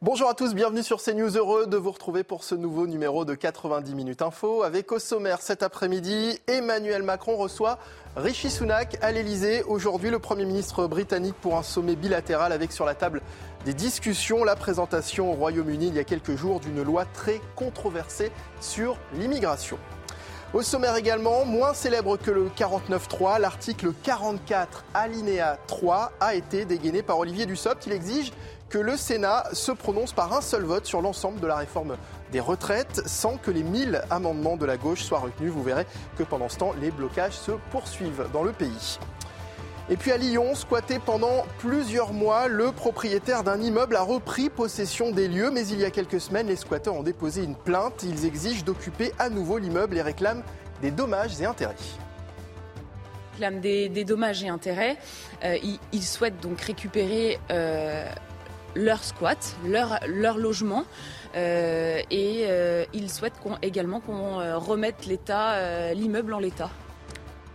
Bonjour à tous, bienvenue sur CNews. Heureux de vous retrouver pour ce nouveau numéro de 90 minutes info. Avec au sommaire cet après-midi, Emmanuel Macron reçoit Rishi Sunak à l'Elysée. Aujourd'hui, le Premier ministre britannique pour un sommet bilatéral avec sur la table des discussions, la présentation au Royaume-Uni il y a quelques jours d'une loi très controversée sur l'immigration. Au sommaire également, moins célèbre que le 49.3, l'article 44 alinéa 3 a été dégainé par Olivier Dussopt. Il exige que le Sénat se prononce par un seul vote sur l'ensemble de la réforme des retraites sans que les 1000 amendements de la gauche soient retenus. Vous verrez que pendant ce temps, les blocages se poursuivent dans le pays. Et puis à Lyon, squatté pendant plusieurs mois, le propriétaire d'un immeuble a repris possession des lieux, mais il y a quelques semaines, les squatteurs ont déposé une plainte. Ils exigent d'occuper à nouveau l'immeuble et réclament des dommages et intérêts réclament des, dommages et intérêts. Euh, ils, souhaitent donc récupérer euh, leur squat, leur, logement. Euh, et euh, ils souhaitent également qu'on euh, remette l'état, l'immeuble en l'état.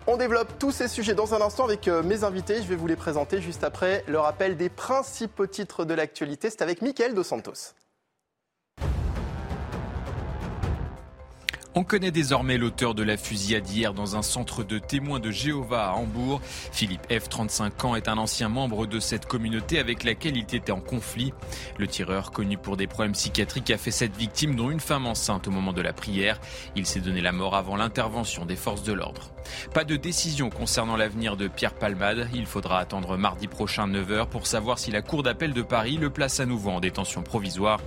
On développe tous ces sujets dans un instant avec mes invités. Je vais vous les présenter juste après le rappel des principaux titres de l'actualité. C'est avec Mickaël Dos Santos. On connaît désormais l'auteur de la fusillade hier dans un centre de témoins de Jéhovah à Hambourg. Philippe F, 35 ans, est un ancien membre de cette communauté avec laquelle il était en conflit. Le tireur, connu pour des problèmes psychiatriques, a fait cette victime, dont une femme enceinte au moment de la prière. Il s'est donné la mort avant l'intervention des forces de l'ordre. Pas de décision concernant l'avenir de Pierre Palmade. Il faudra attendre mardi prochain 9h pour savoir si la Cour d'appel de Paris le place à nouveau en détention provisoire.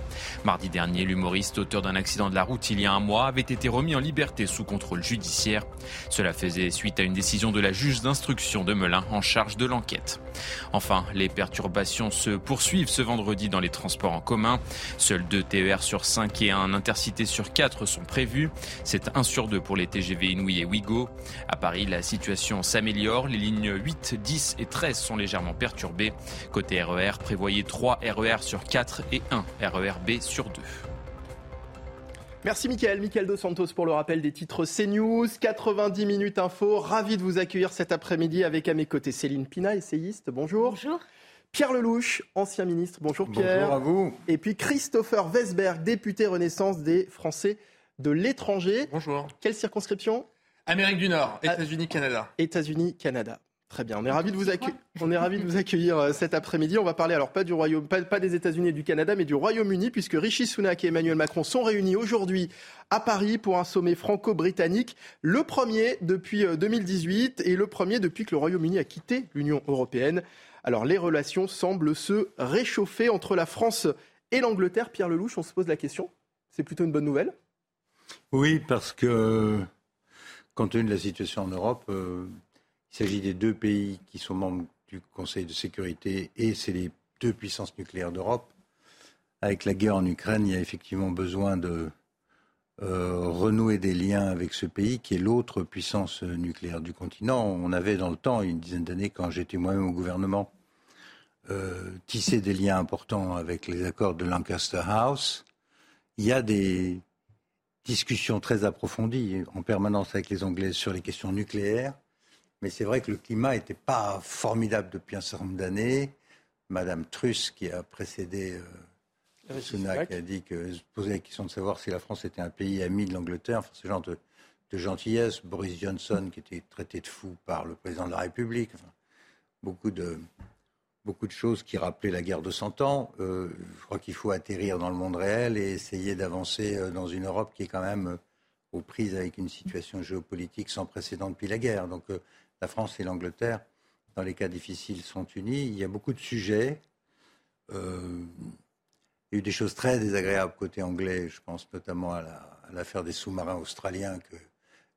Mardi dernier, l'humoriste, auteur d'un accident de la route il y a un mois, avait été remis en liberté sous contrôle judiciaire. Cela faisait suite à une décision de la juge d'instruction de Melun en charge de l'enquête. Enfin, les perturbations se poursuivent ce vendredi dans les transports en commun. Seuls deux TER sur 5 et un intercité sur 4 sont prévus. C'est 1 sur 2 pour les TGV Inouï et Ouigo. À Paris, la situation s'améliore. Les lignes 8, 10 et 13 sont légèrement perturbées. Côté RER, e prévoyez 3 RER sur 4 et 1 RER B sur 2. Merci Mickaël, Mickaël Dos Santos pour le rappel des titres CNews. 90 minutes info. Ravi de vous accueillir cet après-midi avec à mes côtés Céline Pina, essayiste. Bonjour. Bonjour. Pierre Lelouch, ancien ministre. Bonjour Pierre. Bonjour à vous. Et puis Christopher Weisberg, député Renaissance des Français de l'étranger. Bonjour. Quelle circonscription? Amérique du Nord, États-Unis, Canada. États-Unis, Canada. Très bien, on est ravis de vous, accueillir. on est ravi de vous accueillir euh, cet après-midi. On va parler alors pas du Royaume, pas, des États-Unis et du Canada, mais du Royaume-Uni, puisque Rishi Sunak et Emmanuel Macron sont réunis aujourd'hui à Paris pour un sommet franco-britannique, le premier depuis 2018 euh, et le premier depuis que le Royaume-Uni a quitté l'Union européenne. Alors les relations semblent se réchauffer entre la France et l'Angleterre. Pierre Lelouch, on se pose la question. C'est plutôt une bonne nouvelle Oui, parce que compte tenu de la situation en Europe, euh, il s'agit des deux pays qui sont membres du Conseil de sécurité et c'est les deux puissances nucléaires d'Europe. Avec la guerre en Ukraine, il y a effectivement besoin de euh, renouer des liens avec ce pays qui est l'autre puissance nucléaire du continent. On avait dans le temps, une dizaine d'années, quand j'étais moi-même au gouvernement, euh, tissé des liens importants avec les accords de Lancaster House. Il y a des discussions très approfondies en permanence avec les Anglais sur les questions nucléaires. Mais c'est vrai que le climat n'était pas formidable depuis un certain nombre d'années. Madame Truss, qui a précédé euh, Sunak, a dit que se posait la question de savoir si la France était un pays ami de l'Angleterre. Enfin, ce genre de, gentillesse. Boris Johnson, qui était traité de fou par le président de la République. beaucoup de beaucoup de choses qui rappelaient la guerre de Cent Ans. Euh, je crois qu'il faut atterrir dans le monde réel et essayer d'avancer euh, dans une Europe qui est quand même aux prises avec une situation géopolitique sans précédent depuis la guerre. Donc la France et l'Angleterre, dans les cas difficiles, sont unis. Il y a beaucoup de sujets. Euh, il y a eu des choses très désagréables côté anglais. Je pense notamment à l'affaire des sous-marins australiens que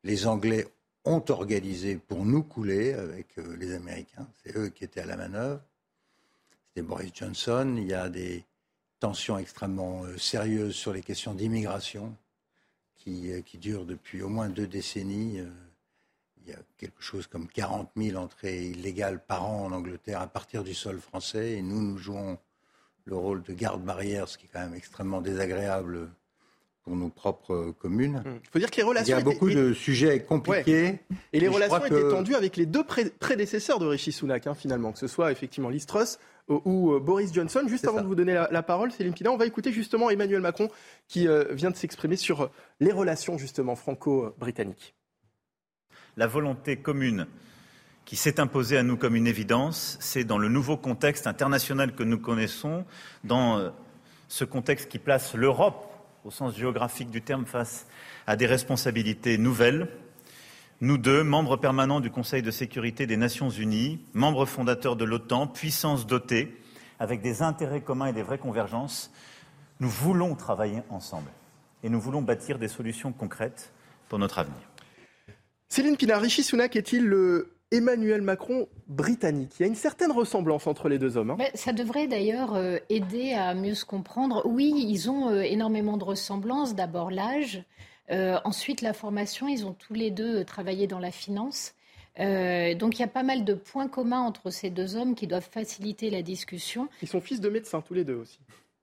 les Anglais ont organisé pour nous couler avec euh, les Américains. C'est eux qui étaient à la manœuvre. C'était Boris Johnson. Il y a des tensions extrêmement euh, sérieuses sur les questions d'immigration qui, qui, durent depuis au moins deux décennies il y a quelque chose comme 40 000 entrées illégales par an en Angleterre à partir du sol français. Et nous, nous jouons le rôle de garde-barrière, ce qui est quand même extrêmement désagréable pour nos propres communes. Il faut dire que les relations. Il y a beaucoup de sujets compliqués. Et les relations étaient tendues avec les deux prédécesseurs de Rishi Sunak, hein, finalement, que ce soit effectivement Liz ou Boris Johnson. Juste avant de vous donner la, parole, Céline Pina, on va écouter justement Emmanuel Macron qui vient de s'exprimer sur les relations justement franco-britanniques. La volonté commune qui s'est imposée à nous comme une évidence, c'est dans le nouveau contexte international que nous connaissons, dans ce contexte qui place l'Europe, au sens géographique du terme, face à des responsabilités nouvelles, nous deux, membres permanents du Conseil de sécurité des Nations Unies, membres fondateurs de l'OTAN, puissance dotée, avec des intérêts communs et des vraies convergences, nous voulons travailler ensemble et nous voulons bâtir des solutions concrètes pour notre avenir. Céline Pinar, Rishi Sunak est-il le Emmanuel Macron britannique? Il y a une certaine ressemblance entre les deux hommes. Hein. ça devrait d'ailleurs euh, aider à mieux se comprendre. Oui, ils ont euh, énormément de ressemblances. D'abord l'âge, euh, ensuite, la formation, ils ont tous les deux travaillé dans la finance. Euh, donc il y a pas mal de points communs entre ces deux hommes qui doivent faciliter la discussion. Ils sont fils de médecins tous les deux aussi.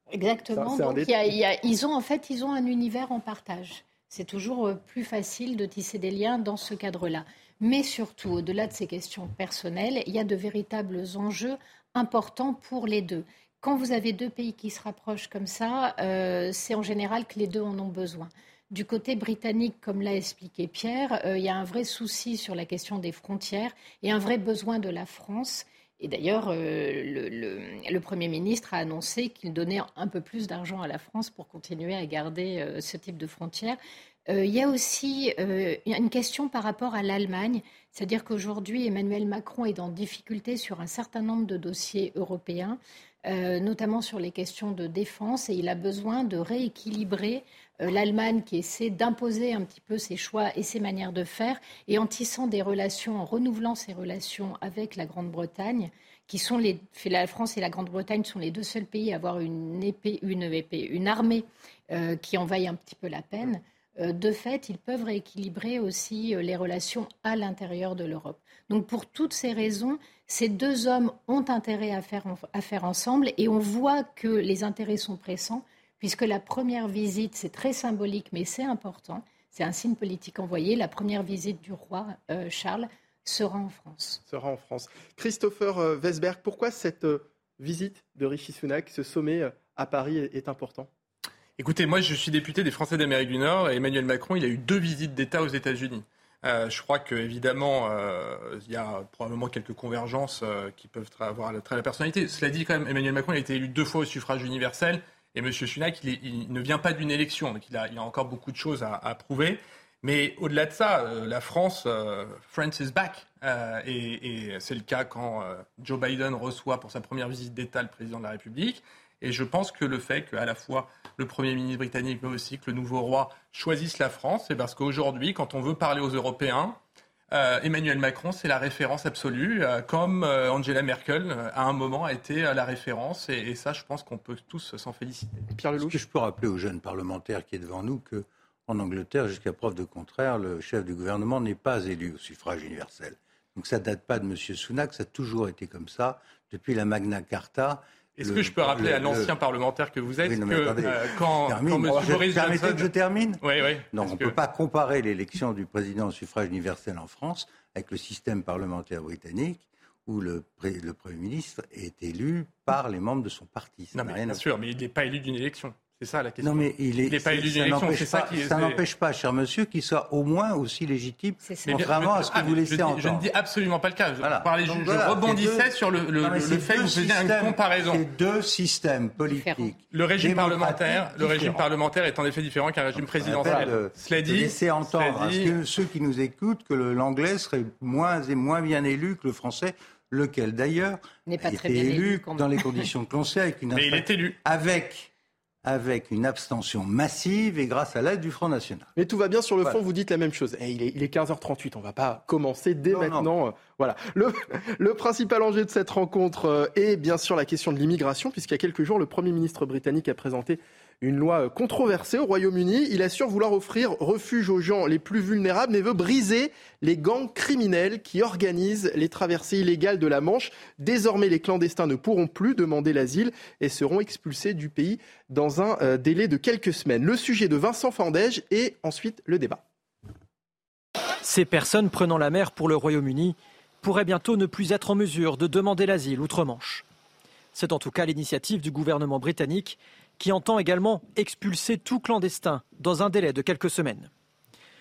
Exactement. donc ils ont en fait ils ont un univers en partage. C'est toujours euh, plus facile de tisser des liens dans ce cadre-là. Mais surtout, au-delà de ces questions personnelles, il y a de véritables enjeux importants pour les deux. Quand vous avez deux pays qui se rapprochent comme ça, c'est en général que les deux en ont besoin. Du côté britannique, comme l'a expliqué Pierre, euh, il y a un vrai souci sur la question des frontières et un vrai besoin de la France. Et d'ailleurs, euh, le, Premier ministre a annoncé qu'il donnait un peu plus d'argent à la France pour continuer à garder euh, ce type de frontières. il y a aussi une question par rapport à l'Allemagne, c'est-à-dire qu'aujourd'hui, Emmanuel Macron est en difficulté sur un certain nombre de dossiers européens. Notamment sur les questions de défense, et il a besoin de rééquilibrer euh, l'Allemagne qui essaie d'imposer un petit peu ses choix et ses manières de faire, et en tissant des relations, en renouvelant ses relations avec la Grande-Bretagne, qui sont les, la France et la Grande-Bretagne sont les deux seuls pays à avoir une épée, une épée, une armée euh, qui envahit un petit peu la peine. Euh, de fait, ils peuvent rééquilibrer aussi les relations à l'intérieur de l'Europe. Donc, pour toutes ces raisons, ces deux hommes ont intérêt à faire, à faire ensemble, et on voit que les intérêts sont pressants puisque la première visite, c'est très symbolique, mais c'est important, c'est un signe politique envoyé, la première visite du roi euh, Charles sera en France. Sera en France. Christopher euh, Vesberg, pourquoi cette euh, visite de Rishi Sunak, ce sommet à Paris est, important? Écoutez, moi je suis député des Français d'Amérique du Nord et Emmanuel Macron, il a eu deux visites d'État aux États-Unis. Je crois qu'évidemment, il y a probablement quelques convergences qui peuvent avoir le trait de la personnalité. Cela dit, quand même, Emmanuel Macron a été élu deux fois au suffrage universel. Et M. Sunak, il, ne vient pas d'une élection, donc il a, a, encore beaucoup de choses à, prouver. Mais au-delà de ça, euh, la France, euh, France is back. Euh, et, c'est le cas quand Joe Biden reçoit pour sa première visite d'État le président de la République. Et je pense que le fait qu'à la fois le Premier ministre britannique, mais aussi que le nouveau roi choisissent la France, c'est parce qu'aujourd'hui, quand on veut parler aux Européens, euh, Emmanuel Macron, c'est la référence absolue, euh, comme euh, Angela Merkel, à un moment, a été la référence. Et, ça, je pense qu'on peut tous s'en féliciter. Pierre Lelouch. Est-ce que je peux rappeler aux jeunes parlementaires qui est devant nous que, en Angleterre, jusqu'à preuve de contraire, le chef du gouvernement n'est pas élu au suffrage universel. Donc ça ne date pas de M. Sunak, ça a toujours été comme ça depuis la Magna Carta. Est-ce que je peux rappeler à l'ancien parlementaire que vous êtes que euh, quand, quand M. Boris Permettez que je termine Oui, oui. Non, on ne peut pas comparer l'élection du président au suffrage universel en France avec le système parlementaire britannique où le, le Premier ministre est élu par les membres de son parti. non, mais bien sûr, mais il n'est pas élu d'une élection. C'est ça la question. Non, mais il est, pas élu d'une élection, c'est ça qui Ça n'empêche pas, cher monsieur, qu'il soit au moins aussi légitime, contrairement à ce que vous laissez entendre. Je ne dis absolument pas le cas. Je, je, rebondissais sur le, fait que vous faisiez une comparaison. C'est deux systèmes politiques. Le régime parlementaire, le régime parlementaire est en effet différent qu'un régime présidentiel. Cela dit, laisser entendre à ceux qui nous écoutent que l'anglais serait moins et moins bien élu que le français lequel d'ailleurs a été élu dans les conditions que l'on sait avec une Mais il est élu. avec avec une abstention massive et grâce à l'aide du Front National. Mais tout va bien sur le fond, vous dites la même chose. Et il, est, 15h38, on ne va pas commencer dès maintenant. Euh, voilà. Le, le, principal enjeu de cette rencontre euh, est bien sûr la question de l'immigration, puisqu'il y a quelques jours, le Premier ministre britannique a présenté une loi euh, controversée au Royaume-Uni. Il assure vouloir offrir refuge aux gens les plus vulnérables, mais veut briser les gangs criminels qui organisent les traversées illégales de la Manche. Désormais, les clandestins ne pourront plus demander l'asile et seront expulsés du pays dans un euh, délai de quelques semaines. Le sujet de Vincent Fandège et ensuite le débat. Ces personnes prenant la mer pour le Royaume-Uni pourraient bientôt ne plus être en mesure de demander l'asile outre-Manche. C'est en tout cas l'initiative du gouvernement britannique qui entend également expulser tout clandestin dans un délai de quelques semaines.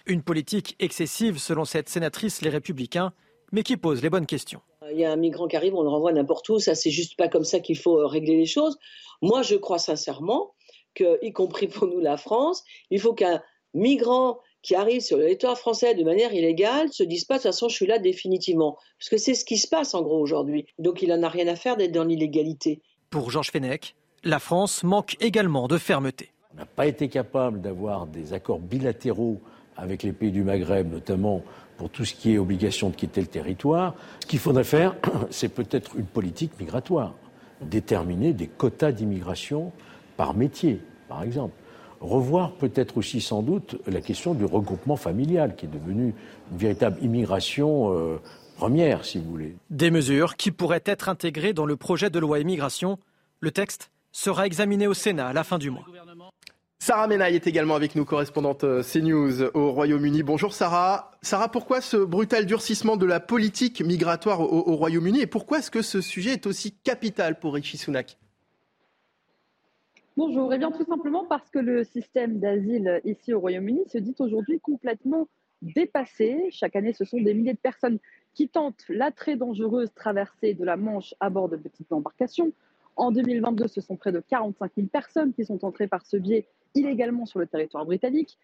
Une politique excessive selon cette sénatrice Les Républicains, mais qui pose les bonnes questions. Il y a un migrant qui arrive, on le renvoie n'importe où, ça c'est juste pas comme ça qu'il faut euh, régler les choses. Moi je crois sincèrement que, y compris pour nous la France, il faut qu'un migrant qui arrive sur le territoire français de manière illégale se dise pas de toute façon je suis là définitivement. Parce que c'est ce qui se passe en gros aujourd'hui. Donc il n'en a rien à faire d'être dans l'illégalité. Pour Georges Fenech, la France manque également de fermeté. On n'a pas été capable d'avoir des accords bilatéraux avec les pays du Maghreb, notamment pour tout ce qui est obligation de quitter le territoire. Ce qu'il faudrait faire, c'est peut-être une politique migratoire, déterminer des quotas d'immigration par métier, par exemple. Revoir peut-être aussi sans doute la question du regroupement familial, qui est devenu une véritable immigration euh, première, si vous voulez. Des mesures qui pourraient être intégrées dans le projet de loi immigration. Le texte sera examiné au Sénat à la fin du mois. Sarah Menaille est également avec nous, correspondante euh, CNews au Royaume-Uni. Bonjour Sarah. Sarah, pourquoi ce brutal durcissement de la politique migratoire au, Royaume-Uni et pourquoi est-ce que ce sujet est aussi capital pour Rishi Sunak? Bonjour, et eh bien tout simplement parce que le système d'asile ici au Royaume-Uni se dit aujourd'hui complètement dépassé. Chaque année, ce sont des milliers de personnes qui tentent la très dangereuse traversée de la Manche à bord de petites embarcations. En 2022, ce sont près de 45 000 personnes qui sont entrées par ce biais illégalement sur le territoire britannique.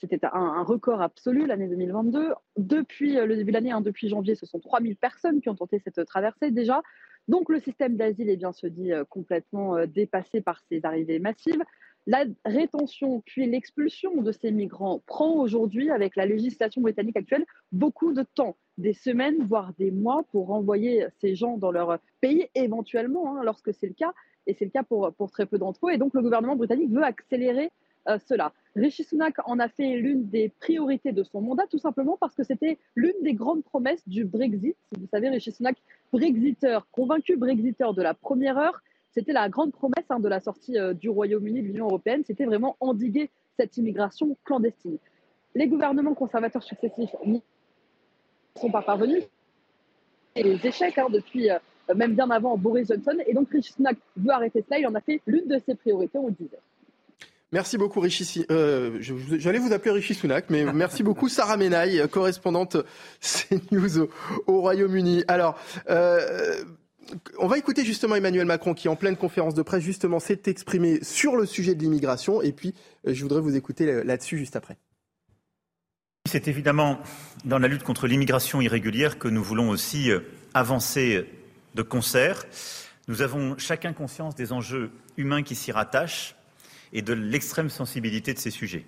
C'était un, record absolu l'année 2022. Depuis euh, le début de l'année, hein, depuis janvier, ce sont 3 000 personnes qui ont tenté cette traversée déjà. Donc le système d'asile est bien se dit euh, complètement euh, dépassé par ces arrivées massives. La rétention puis l'expulsion de ces migrants prend aujourd'hui, avec la législation britannique actuelle, beaucoup de temps, des semaines, voire des mois, pour renvoyer ces gens dans leur pays, éventuellement, hein, lorsque c'est le cas, et c'est le cas pour, très peu d'entre eux. Et donc le gouvernement britannique veut accélérer euh, cela. Rishi Sunak en a fait l'une des priorités de son mandat, tout simplement parce que c'était l'une des grandes promesses du Brexit. Vous savez, Rishi Sunak, Brexiteur, convaincu Brexiteur de la première heure, c'était la grande promesse hein, de la sortie euh, du Royaume-Uni de l'Union européenne, c'était vraiment endiguer cette immigration clandestine. Les gouvernements conservateurs successifs n'y sont pas parvenus. Et les échecs hein, depuis euh, même bien avant Boris Johnson. Et donc Rishi Sunak veut arrêter cela. Il en a fait l'une de ses priorités, on le disait. Merci beaucoup Rishi. Euh, J'allais vous appeler Rishi Sunak, mais merci beaucoup Sarah Menaille, correspondante CNews au, au Royaume-Uni. Alors, on va écouter justement Emmanuel Macron qui, en pleine conférence de presse, justement, s'est exprimé sur le sujet de l'immigration. Et puis, euh, je voudrais vous écouter là-dessus juste après. C'est évidemment dans la lutte contre l'immigration irrégulière que nous voulons aussi euh, avancer de concert. Nous avons chacun conscience des enjeux humains qui s'y rattachent et de l'extrême sensibilité de ces sujets.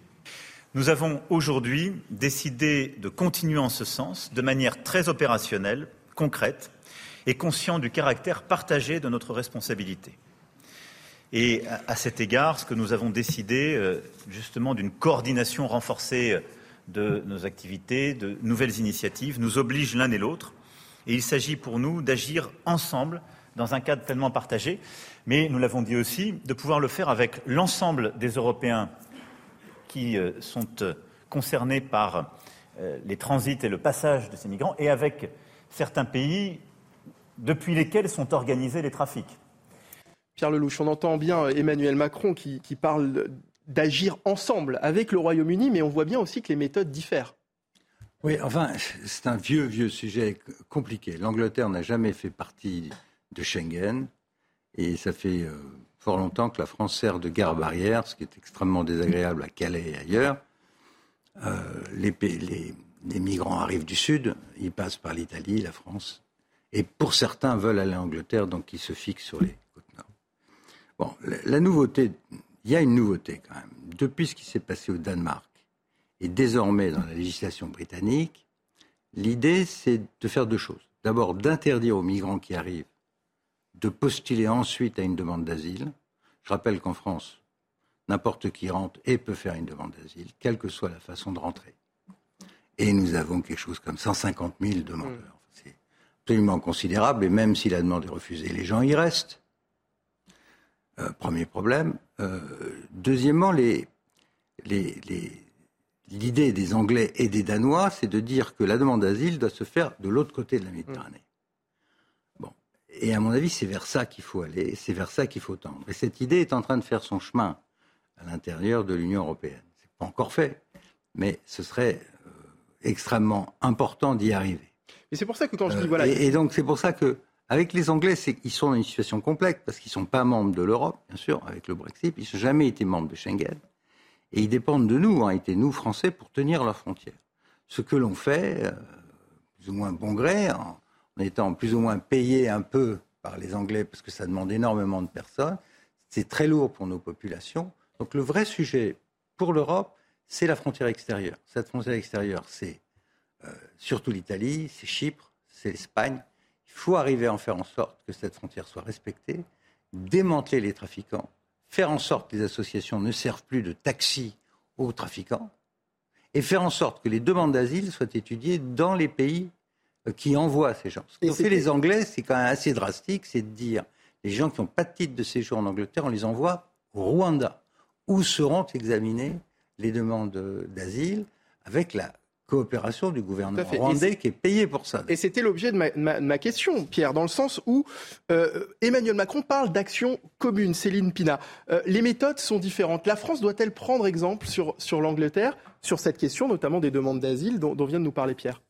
Nous avons aujourd'hui décidé de continuer en ce sens de manière très opérationnelle, concrète, et conscient du caractère partagé de notre responsabilité. Et à cet égard, ce que nous avons décidé, euh, justement, d'une coordination renforcée euh, de nos activités, de nouvelles initiatives, nous oblige l'un et l'autre. Et il s'agit pour nous d'agir ensemble dans un cadre tellement partagé, mais nous l'avons dit aussi, de pouvoir le faire avec l'ensemble des Européens qui euh, sont concernés par les transits et le passage de ces migrants, et avec certains pays depuis lesquels sont organisés les trafics. Pierre Lelouch, on entend bien Emmanuel Macron qui, parle d'agir ensemble avec le Royaume-Uni, mais on voit bien aussi que les méthodes diffèrent. Oui, enfin, c'est un vieux, vieux sujet compliqué. L'Angleterre n'a jamais fait partie de Schengen, et ça fait euh, fort longtemps que la France sert de gare barrière, ce qui est extrêmement désagréable à Calais et ailleurs. Euh, les, les migrants arrivent du Sud, ils passent par l'Italie, la France, et pour certains veulent aller en Angleterre, donc ils se fixent sur les côtes nord. Bon, la, nouveauté, il y a une nouveauté quand même. Depuis ce qui s'est passé au Danemark et désormais dans la législation britannique, l'idée c'est de faire deux choses. D'abord, d'interdire aux migrants qui arrivent de postuler ensuite à une demande d'asile. Je rappelle qu'en France, n'importe qui rentre et peut faire une demande d'asile, quelle que soit la façon de rentrer. Et nous avons quelque chose comme 150 000 demandeurs absolument considérable, et même si la demande est refusée, les gens y restent. Euh, premier problème. Euh, deuxièmement, l'idée des Anglais et des Danois, c'est de dire que la demande d'asile doit se faire de l'autre côté de la Méditerranée. Bon. Et à mon avis, c'est vers ça qu'il faut aller, c'est vers ça qu'il faut tendre. Et cette idée est en train de faire son chemin à l'intérieur de l'Union européenne. Ce n'est pas encore fait, mais ce serait euh, extrêmement important d'y arriver. Et c'est pour ça que quand je dis voilà. Et, donc c'est pour ça que avec les Anglais, ils sont dans une situation complexe parce qu'ils ne sont pas membres de l'Europe, bien sûr, avec le Brexit. Ils n'ont jamais été membres de Schengen. Et ils dépendent de nous, hein, été nous, Français, pour tenir leurs frontières. Ce que l'on fait, euh, plus ou moins bon gré, en, étant plus ou moins payé un peu par les Anglais, parce que ça demande énormément de personnes, c'est très lourd pour nos populations. Donc le vrai sujet pour l'Europe, c'est la frontière extérieure. Cette frontière extérieure, c'est euh, surtout l'Italie, c'est Chypre, c'est l'Espagne. Il faut arriver à en faire en sorte que cette frontière soit respectée, démanteler les trafiquants, faire en sorte que les associations ne servent plus de taxi aux trafiquants, et faire en sorte que les demandes d'asile soient étudiées dans les pays euh, qui envoient ces gens. Ce qu'ont fait les Anglais, c'est quand même assez drastique, c'est de dire les gens qui n'ont pas de titre de séjour en Angleterre, on les envoie au Rwanda, où seront examinées les demandes d'asile avec la coopération du gouvernement rwandais qui est payé pour ça. Et c'était l'objet de ma, question, Pierre, dans le sens où euh, Emmanuel Macron parle d'action commune. Céline Pina, euh, les méthodes sont différentes. La France doit-elle prendre exemple sur, sur l'Angleterre sur cette question, notamment des demandes d'asile dont, dont vient de nous parler Pierre?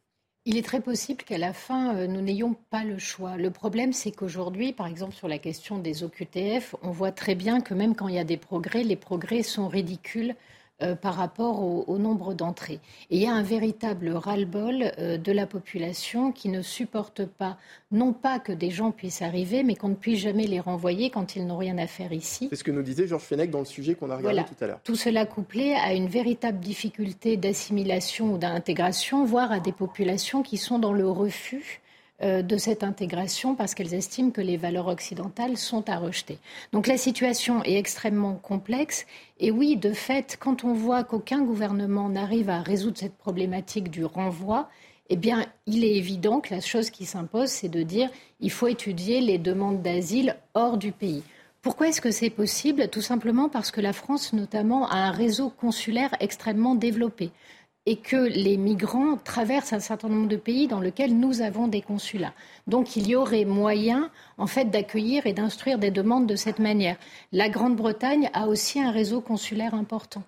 Il est très possible qu'à la fin, euh, nous n'ayons pas le choix. Le problème, c'est qu'aujourd'hui, par exemple, sur la question des OQTF, on voit très bien que même quand il y a des progrès, les progrès sont ridicules euh, par rapport au, nombre d'entrées. Et il y a un véritable ras-le-bol euh, de la population qui ne supporte pas, non pas que des gens puissent arriver, mais qu'on ne puisse jamais les renvoyer quand ils n'ont rien à faire ici. C'est ce que nous disait Georges Fenech dans le sujet qu'on a regardé tout à l'heure. Tout cela couplé à une véritable difficulté d'assimilation ou d'intégration, voire à des populations qui sont dans le refus de cette intégration parce qu'elles estiment que les valeurs occidentales sont à rejeter. Donc la situation est extrêmement complexe et oui, de fait, quand on voit qu'aucun gouvernement n'arrive à résoudre cette problématique du renvoi, eh bien, il est évident que la chose qui s'impose, c'est de dire il faut étudier les demandes d'asile hors du pays. Pourquoi est-ce que c'est possible? Tout simplement parce que la France, notamment, a un réseau consulaire extrêmement développé et que les migrants traversent un certain nombre de pays dans lesquels nous avons des consulats. Donc il y aurait moyen en fait d'accueillir et d'instruire des demandes de cette manière. La Grande-Bretagne a aussi un réseau consulaire important.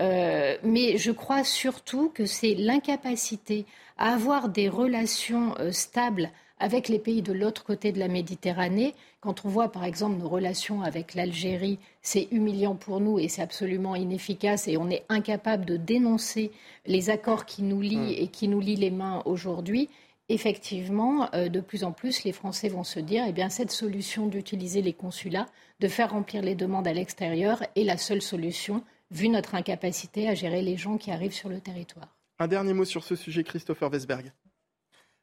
Euh, mais je crois surtout que c'est l'incapacité à avoir des relations euh, stables avec les pays de l'autre côté de la Méditerranée. Quand on voit par exemple nos relations avec l'Algérie, c'est humiliant pour nous et c'est absolument inefficace et on est incapable de dénoncer les accords qui nous lient mm. et qui nous lient les mains aujourd'hui. Effectivement, euh, de plus en plus, les Français vont se dire, eh bien, cette solution d'utiliser les consulats, de faire remplir les demandes à l'extérieur est la seule solution, vu notre incapacité à gérer les gens qui arrivent sur le territoire. Un dernier mot sur ce sujet, Christopher Wesberg.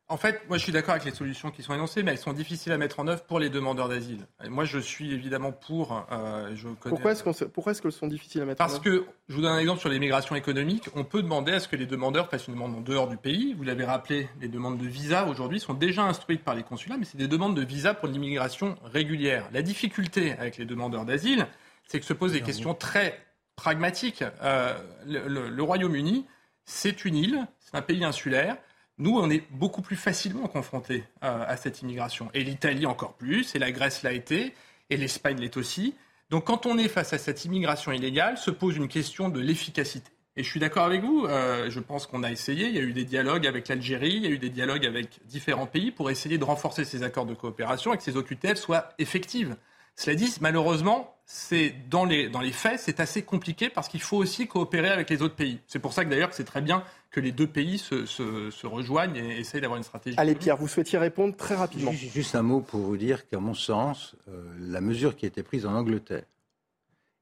En fait, moi je suis d'accord avec les solutions qui sont énoncées, mais elles sont difficiles à mettre en œuvre pour les demandeurs d'asile. Moi je suis évidemment pour. Euh, je Pourquoi est-ce est qu'elles sont difficiles à mettre en œuvre Parce que, je vous donne un exemple sur l'immigration économique. On peut demander à ce que les demandeurs fassent une demande en dehors du pays. Vous l'avez rappelé, les demandes de visa aujourd'hui sont déjà instruites par les consulats, mais c'est des demandes de visa pour l'immigration régulière. La difficulté avec les demandeurs d'asile, c'est que se posent des questions très pragmatiques. Euh, le Royaume-Uni, c'est une île, c'est un pays insulaire. Nous, on est beaucoup plus facilement confrontés à, cette immigration. Et l'Italie encore plus, et la Grèce l'a été, et l'Espagne l'est aussi. Donc quand on est face à cette immigration illégale, se pose une question de l'efficacité. Et je suis d'accord avec vous, euh, je pense qu'on a essayé, il y a eu des dialogues avec l'Algérie, il y a eu des dialogues avec différents pays pour essayer de renforcer ces accords de coopération et que ces OQTF soient effectives. Cela dit, malheureusement, c'est dans les, dans les faits, c'est assez compliqué parce qu'il faut aussi coopérer avec les autres pays. C'est pour ça que d'ailleurs c'est très bien que les deux pays se, se, rejoignent et essayent d'avoir une stratégie. Allez Pierre, vous souhaitiez répondre très rapidement. Juste un mot pour vous dire qu'à mon sens, euh, la mesure qui a été prise en Angleterre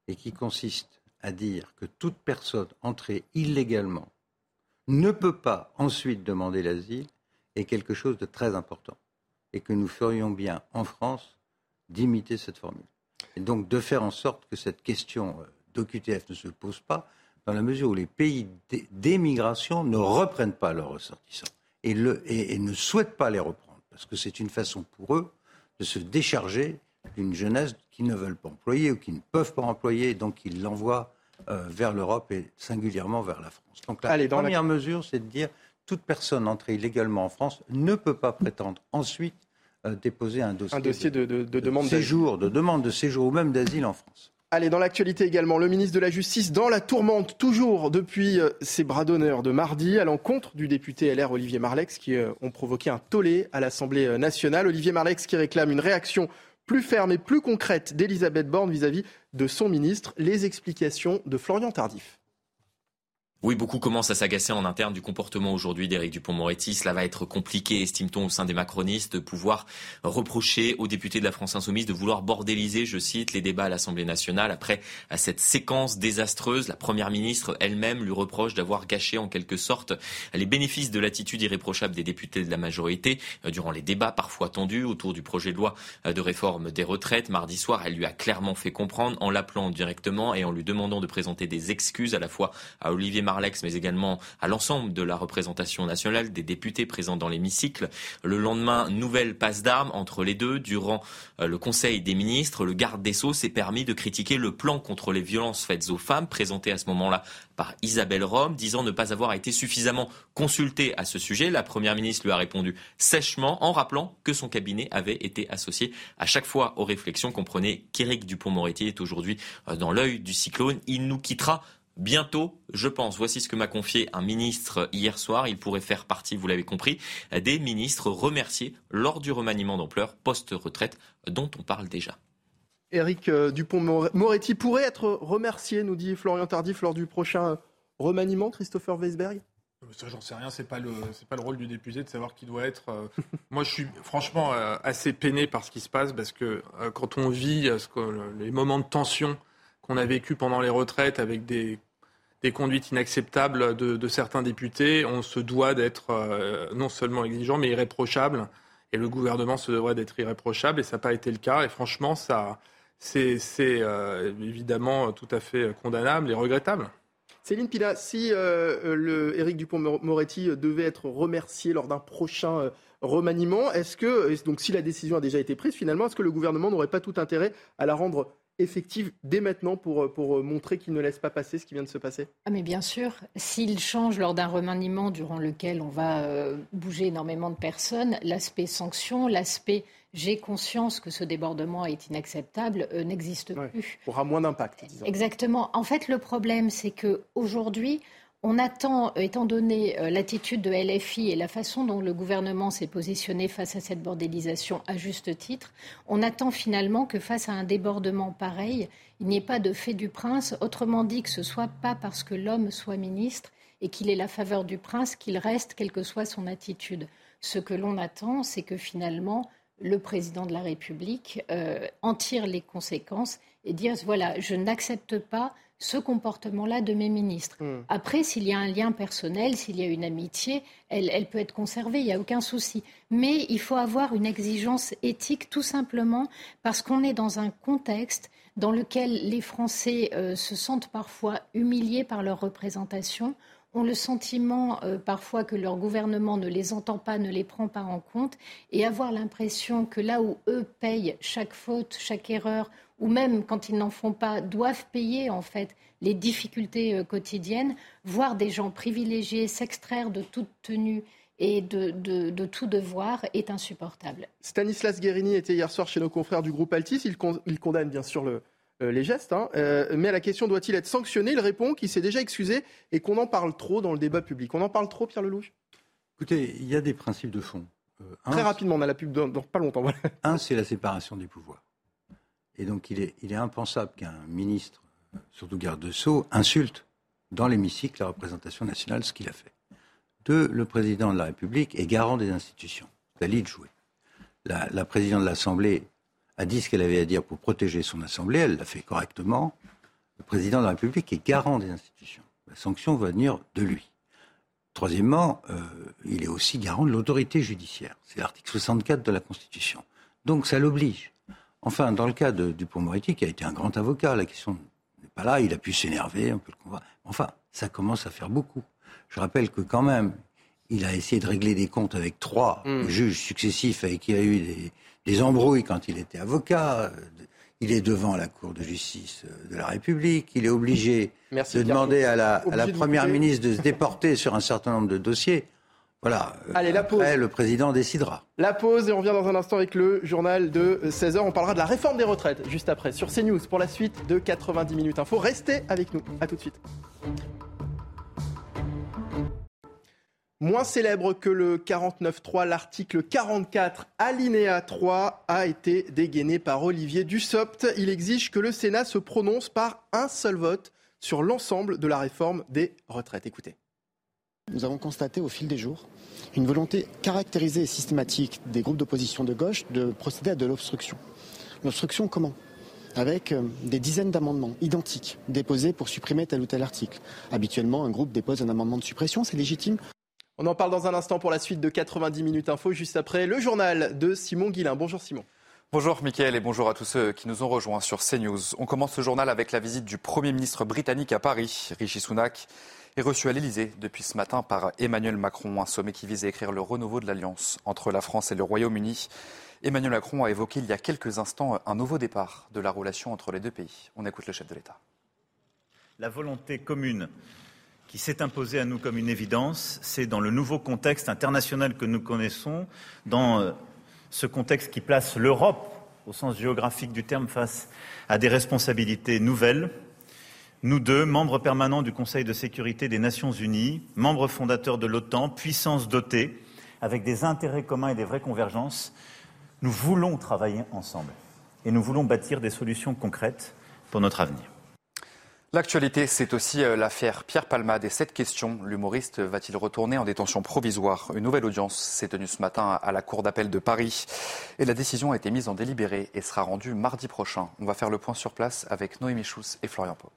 et qui consiste à dire que toute personne entrée illégalement ne peut pas ensuite demander l'asile est quelque chose de très important et que nous ferions bien en France d'imiter cette formule. Et donc de faire en sorte que cette question euh, d'OQTF ne se pose pas, dans la mesure où les pays d'émigration ne reprennent pas leurs ressortissants et, et, ne souhaitent pas les reprendre, parce que c'est une façon pour eux de se décharger d'une jeunesse qu'ils ne veulent pas employer ou qu'ils ne peuvent pas employer, donc ils l'envoient euh, vers l'Europe et singulièrement vers la France. Donc la première mesure, c'est de dire toute personne entrée illégalement en France ne peut pas prétendre ensuite déposer un dossier, un dossier de, demande de séjour, de demande de séjour ou même d'asile en France. Allez, dans l'actualité également, le ministre de la Justice dans la tourmente, toujours depuis euh, ses bras d'honneur de mardi, à l'encontre du député LR Olivier Marlex, qui euh, ont provoqué un tollé à l'Assemblée euh, nationale. Olivier Marlex qui réclame une réaction plus ferme et plus concrète d'Elisabeth Borne vis-à-vis de son ministre. Les explications de Florian Tardif. Oui, beaucoup commencent à s'agacer en interne du comportement aujourd'hui d'Éric Dupont-Moretti. Cela va être compliqué, estime-t-on, au sein des macronistes, de pouvoir reprocher aux députés de la France Insoumise de vouloir bordéliser, je cite, les débats à l'Assemblée nationale. Après cette séquence désastreuse, la Première ministre elle-même lui reproche d'avoir gâché en quelque sorte les bénéfices de l'attitude irréprochable des députés de la majorité euh, durant les débats parfois tendus autour du projet de loi euh, de réforme des retraites. Mardi soir, elle lui a clairement fait comprendre en l'appelant directement et en lui demandant de présenter des excuses à la fois à Olivier Mais également à l'ensemble de la représentation nationale, des députés présents dans l'hémicycle. Le lendemain, nouvelle passe d'armes entre les deux. Durant euh, le Conseil des ministres, le garde des Sceaux s'est permis de critiquer le plan contre les violences faites aux femmes, présenté à ce moment-là par Isabelle Rome, disant ne pas avoir été suffisamment consultée à ce sujet. La Première ministre lui a répondu sèchement en rappelant que son cabinet avait été associé à chaque fois aux réflexions. Comprenez qu'Éric Dupont-Moretti est aujourd'hui euh, dans l'œil du cyclone. Il nous quittera bientôt, je pense. Voici ce que m'a confié un ministre hier soir. Il pourrait faire partie, vous l'avez compris, des ministres remerciés lors du remaniement d'ampleur post-retraite dont on parle déjà. Éric euh, Dupont-Moretti pourrait être remercié, nous dit Florian Tardif, lors du prochain remaniement, Christopher Weisberg? Ça, j'en sais rien. C'est pas le, c'est pas le rôle du député de savoir qui doit être. Euh. Moi, je suis franchement euh, assez peiné par ce qui se passe parce que quand on vit ce que, les moments de tension qu'on a vécu pendant les retraites avec des, des conduites inacceptables de, certains députés, on se doit d'être euh, non seulement exigeant, mais irréprochable. Et le gouvernement se devrait d'être irréprochable, et ça n'a pas été le cas. Et franchement, ça, c'est, euh, évidemment tout à fait condamnable et regrettable. Céline Pila, si euh, le Éric Dupont-Moretti devait être remercié lors d'un prochain remaniement, est-ce que, donc si la décision a déjà été prise, finalement, est-ce que le gouvernement n'aurait pas tout intérêt à la rendre effective dès maintenant pour, pour montrer qu'il ne laisse pas passer ce qui vient de se passer? Ah Mais bien sûr, s'il change lors d'un remaniement durant lequel on va euh, bouger énormément de personnes, l'aspect sanction, l'aspect j'ai conscience que ce débordement est inacceptable euh, n'existe plus. Aura moins d'impact. Exactement. En fait, le problème, c'est que aujourd'hui, on attend, étant donné euh, l'attitude de LFI et la façon dont le gouvernement s'est positionné face à cette bordélisation à juste titre, on attend finalement que face à un débordement pareil, il n'y ait pas de fait du prince, autrement dit que ce soit pas parce que l'homme soit ministre et qu'il ait la faveur du prince qu'il reste, quelle que soit son attitude. Ce que l'on attend, c'est que finalement, le président de la République euh, en tire les conséquences et dire voilà, je n'accepte pas ce comportement-là de mes ministres. Hmm. Après, s'il y a un lien personnel, s'il y a une amitié, elle, peut être conservée, il n'y a aucun souci. Mais il faut avoir une exigence éthique tout simplement parce qu'on est dans un contexte dans lequel les Français euh, se sentent parfois humiliés par leur représentation, ont le sentiment euh, parfois que leur gouvernement ne les entend pas, ne les prend pas en compte, et avoir l'impression que là où eux payent chaque faute, chaque erreur, ou même quand ils n'en font pas, doivent payer en fait les difficultés euh, quotidiennes, voir des gens privilégiés s'extraire de toute tenue et de, tout devoir est insupportable. Stanislas Guérini était hier soir chez nos confrères du groupe Altis. Il, condamne bien sûr le, euh, les gestes, hein. euh, mais à la question doit-il être sanctionné? Il répond qu'il s'est déjà excusé et qu'on en parle trop dans le débat public. On en parle trop, Pierre Lelouch? Écoutez, il y a des principes de fond. Très rapidement, on a la pub dans, pas longtemps. Un, c'est la séparation des pouvoirs. Et donc, il est, impensable qu'un ministre, surtout garde de Sceaux, insulte dans l'hémicycle la représentation nationale, ce qu'il a fait. Deux, le président de la République est garant des institutions. C'est à de jouer. La, la présidente de l'Assemblée a dit ce qu'elle avait à dire pour protéger son Assemblée, elle l'a fait correctement. Le président de la République est garant des institutions. La sanction va venir de lui. Troisièmement, euh, il est aussi garant de l'autorité judiciaire. C'est l'article 64 de la Constitution. Donc ça l'oblige. Enfin, dans le cas de Dupont-Moretti, qui a été un grand avocat, la question n'est pas là, il a pu s'énerver, on peut le comprendre. Enfin, ça commence à faire beaucoup. Je rappelle que quand même, il a essayé de régler des comptes avec trois hmm. juges successifs avec qui il a eu des, embrouilles quand il était avocat. Il est devant la Cour de justice de la République. Il est obligé de demander à la, à la Première ministre de se déporter sur un certain nombre de dossiers. Voilà. Allez, la pause. Le président décidera. La pause et on revient dans un instant avec le journal de 16h. On parlera de la réforme des retraites juste après sur CNews pour la suite de 90 minutes info. Restez avec nous. À tout de suite. Moins célèbre que le 49.3, l'article 44 alinéa 3 a été dégainé par Olivier Dussopt. Il exige que le Sénat se prononce par un seul vote sur l'ensemble de la réforme des retraites. Écoutez. Nous avons constaté au fil des jours une volonté caractérisée et systématique des groupes d'opposition de gauche de procéder à de l'obstruction. L'obstruction comment? Avec euh, des dizaines d'amendements identiques déposés pour supprimer tel ou tel article. Habituellement, un groupe dépose un amendement de suppression, c'est légitime. On en parle dans un instant pour la suite de 90 minutes info, juste après le journal de Simon Guillain. Bonjour Simon. Bonjour Mickaël et bonjour à tous ceux qui nous ont rejoints sur CNews. On commence ce journal avec la visite du Premier ministre britannique à Paris, Rishi Sunak est reçu à l'Elysée depuis ce matin par Emmanuel Macron, un sommet qui vise à écrire le renouveau de l'alliance entre la France et le Royaume-Uni. Emmanuel Macron a évoqué il y a quelques instants un nouveau départ de la relation entre les deux pays. On écoute le chef de l'État. La volonté commune qui s'est imposée à nous comme une évidence, c'est dans le nouveau contexte international que nous connaissons, dans euh, ce contexte qui place l'Europe, au sens géographique du terme, face à des responsabilités nouvelles, nous deux, membres permanents du Conseil de sécurité des Nations Unies, membres fondateurs de l'OTAN, puissance dotée, avec des intérêts communs et des vraies convergences, nous voulons travailler ensemble et nous voulons bâtir des solutions concrètes pour notre avenir. L'actualité, c'est aussi euh, l'affaire Pierre Palmade et cette question, l'humoriste va-t-il retourner en détention provisoire? Une nouvelle audience s'est tenue ce matin à la Cour d'appel de Paris et la décision a été mise en délibéré et sera rendue mardi prochain. On va faire le point sur place avec Noémie Schulz et Florian Pau.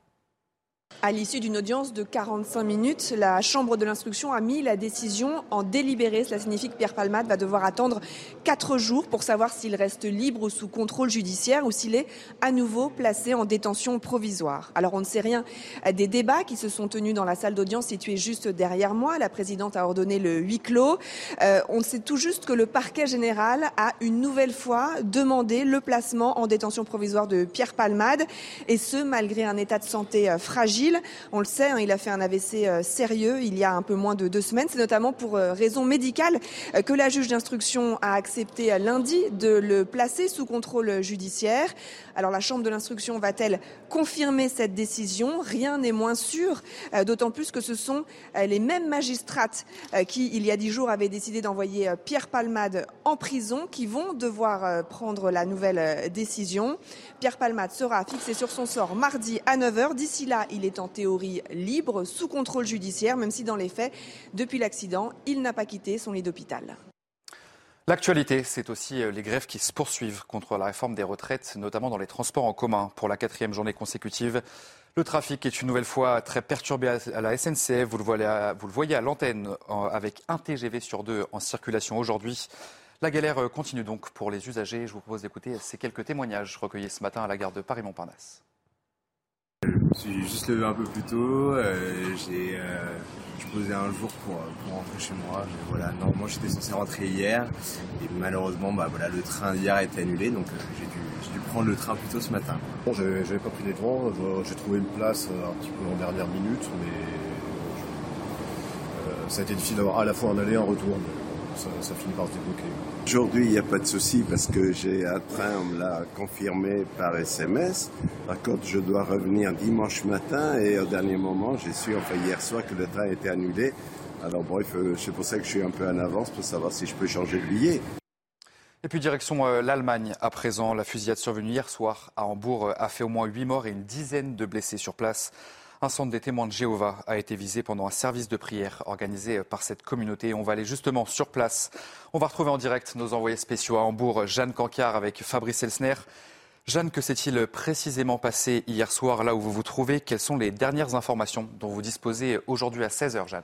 À l'issue d'une audience de 45 minutes, la Chambre de l'instruction a mis la décision en délibéré. Cela signifie que Pierre Palmade va devoir attendre 4 jours pour savoir s'il reste libre ou sous contrôle judiciaire ou s'il est à nouveau placé en détention provisoire. Alors on ne sait rien des débats qui se sont tenus dans la salle d'audience située juste derrière moi. La présidente a ordonné le huis clos. Euh, on sait tout juste que le parquet général a une nouvelle fois demandé le placement en détention provisoire de Pierre Palmade et ce malgré un état de santé euh, on le sait, hein, il a fait un AVC euh, sérieux il y a un peu moins de deux semaines. C'est notamment pour euh, raison médicale euh, que la juge d'instruction a accepté lundi de le placer sous contrôle judiciaire. Alors la Chambre de l'instruction va-t-elle confirmer cette décision? Rien n'est moins sûr, d'autant plus que ce sont les mêmes magistrates qui, il y a dix jours, avaient décidé d'envoyer Pierre Palmade en prison qui vont devoir prendre la nouvelle décision. Pierre Palmade sera fixé sur son sort mardi à 9h. D'ici là, il est en théorie libre, sous contrôle judiciaire, même si dans les faits, depuis l'accident, il n'a pas quitté son lit d'hôpital. L'actualité, c'est aussi euh, les grèves qui se poursuivent contre la réforme des retraites, notamment dans les transports en commun. Pour la quatrième journée consécutive, le trafic est une nouvelle fois très perturbé à la SNCF. Vous le voyez à, l'antenne avec un TGV sur deux en circulation aujourd'hui. La galère euh, continue donc pour les usagers. Je vous propose d'écouter ces quelques témoignages recueillis ce matin à la gare de Paris-Montparnasse. Je me suis juste levé un peu plus tôt. Euh, j'ai, euh, je un jour pour, pour rentrer chez moi. Mais voilà, normalement j'étais censé rentrer hier et malheureusement bah, voilà, le train d'hier a été annulé donc euh, j'ai, dû, dû prendre le train plus tôt ce matin. Bon, j'avais, pas pris les devants. J'ai trouvé une place un petit peu en dernière minute, mais euh, ça a été difficile d'avoir à la fois un aller et un retour. Ça, ça finit par se débloquer. Aujourd'hui, il n'y a pas de souci parce que j'ai un train, on me l'a confirmé par SMS. Par contre, je dois revenir dimanche matin et au dernier moment, j'ai su, enfin hier soir, que le train était annulé. Alors bon, c'est pour ça que je suis un peu en avance pour savoir si je peux changer de billet. Et puis direction euh, l'Allemagne à présent. La fusillade survenue hier soir à Hambourg euh, a fait au moins 8 morts et une dizaine de blessés sur place. Un centre des témoins de Jéhovah a été visé pendant un service de prière organisé par cette communauté. On va aller justement sur place. On va retrouver en direct nos envoyés spéciaux à Hambourg, Jeanne Cancard avec Fabrice Elsner. Jeanne, que s'est-il précisément passé hier soir là où vous vous trouvez? Quelles sont les dernières informations dont vous disposez aujourd'hui à 16h, Jeanne?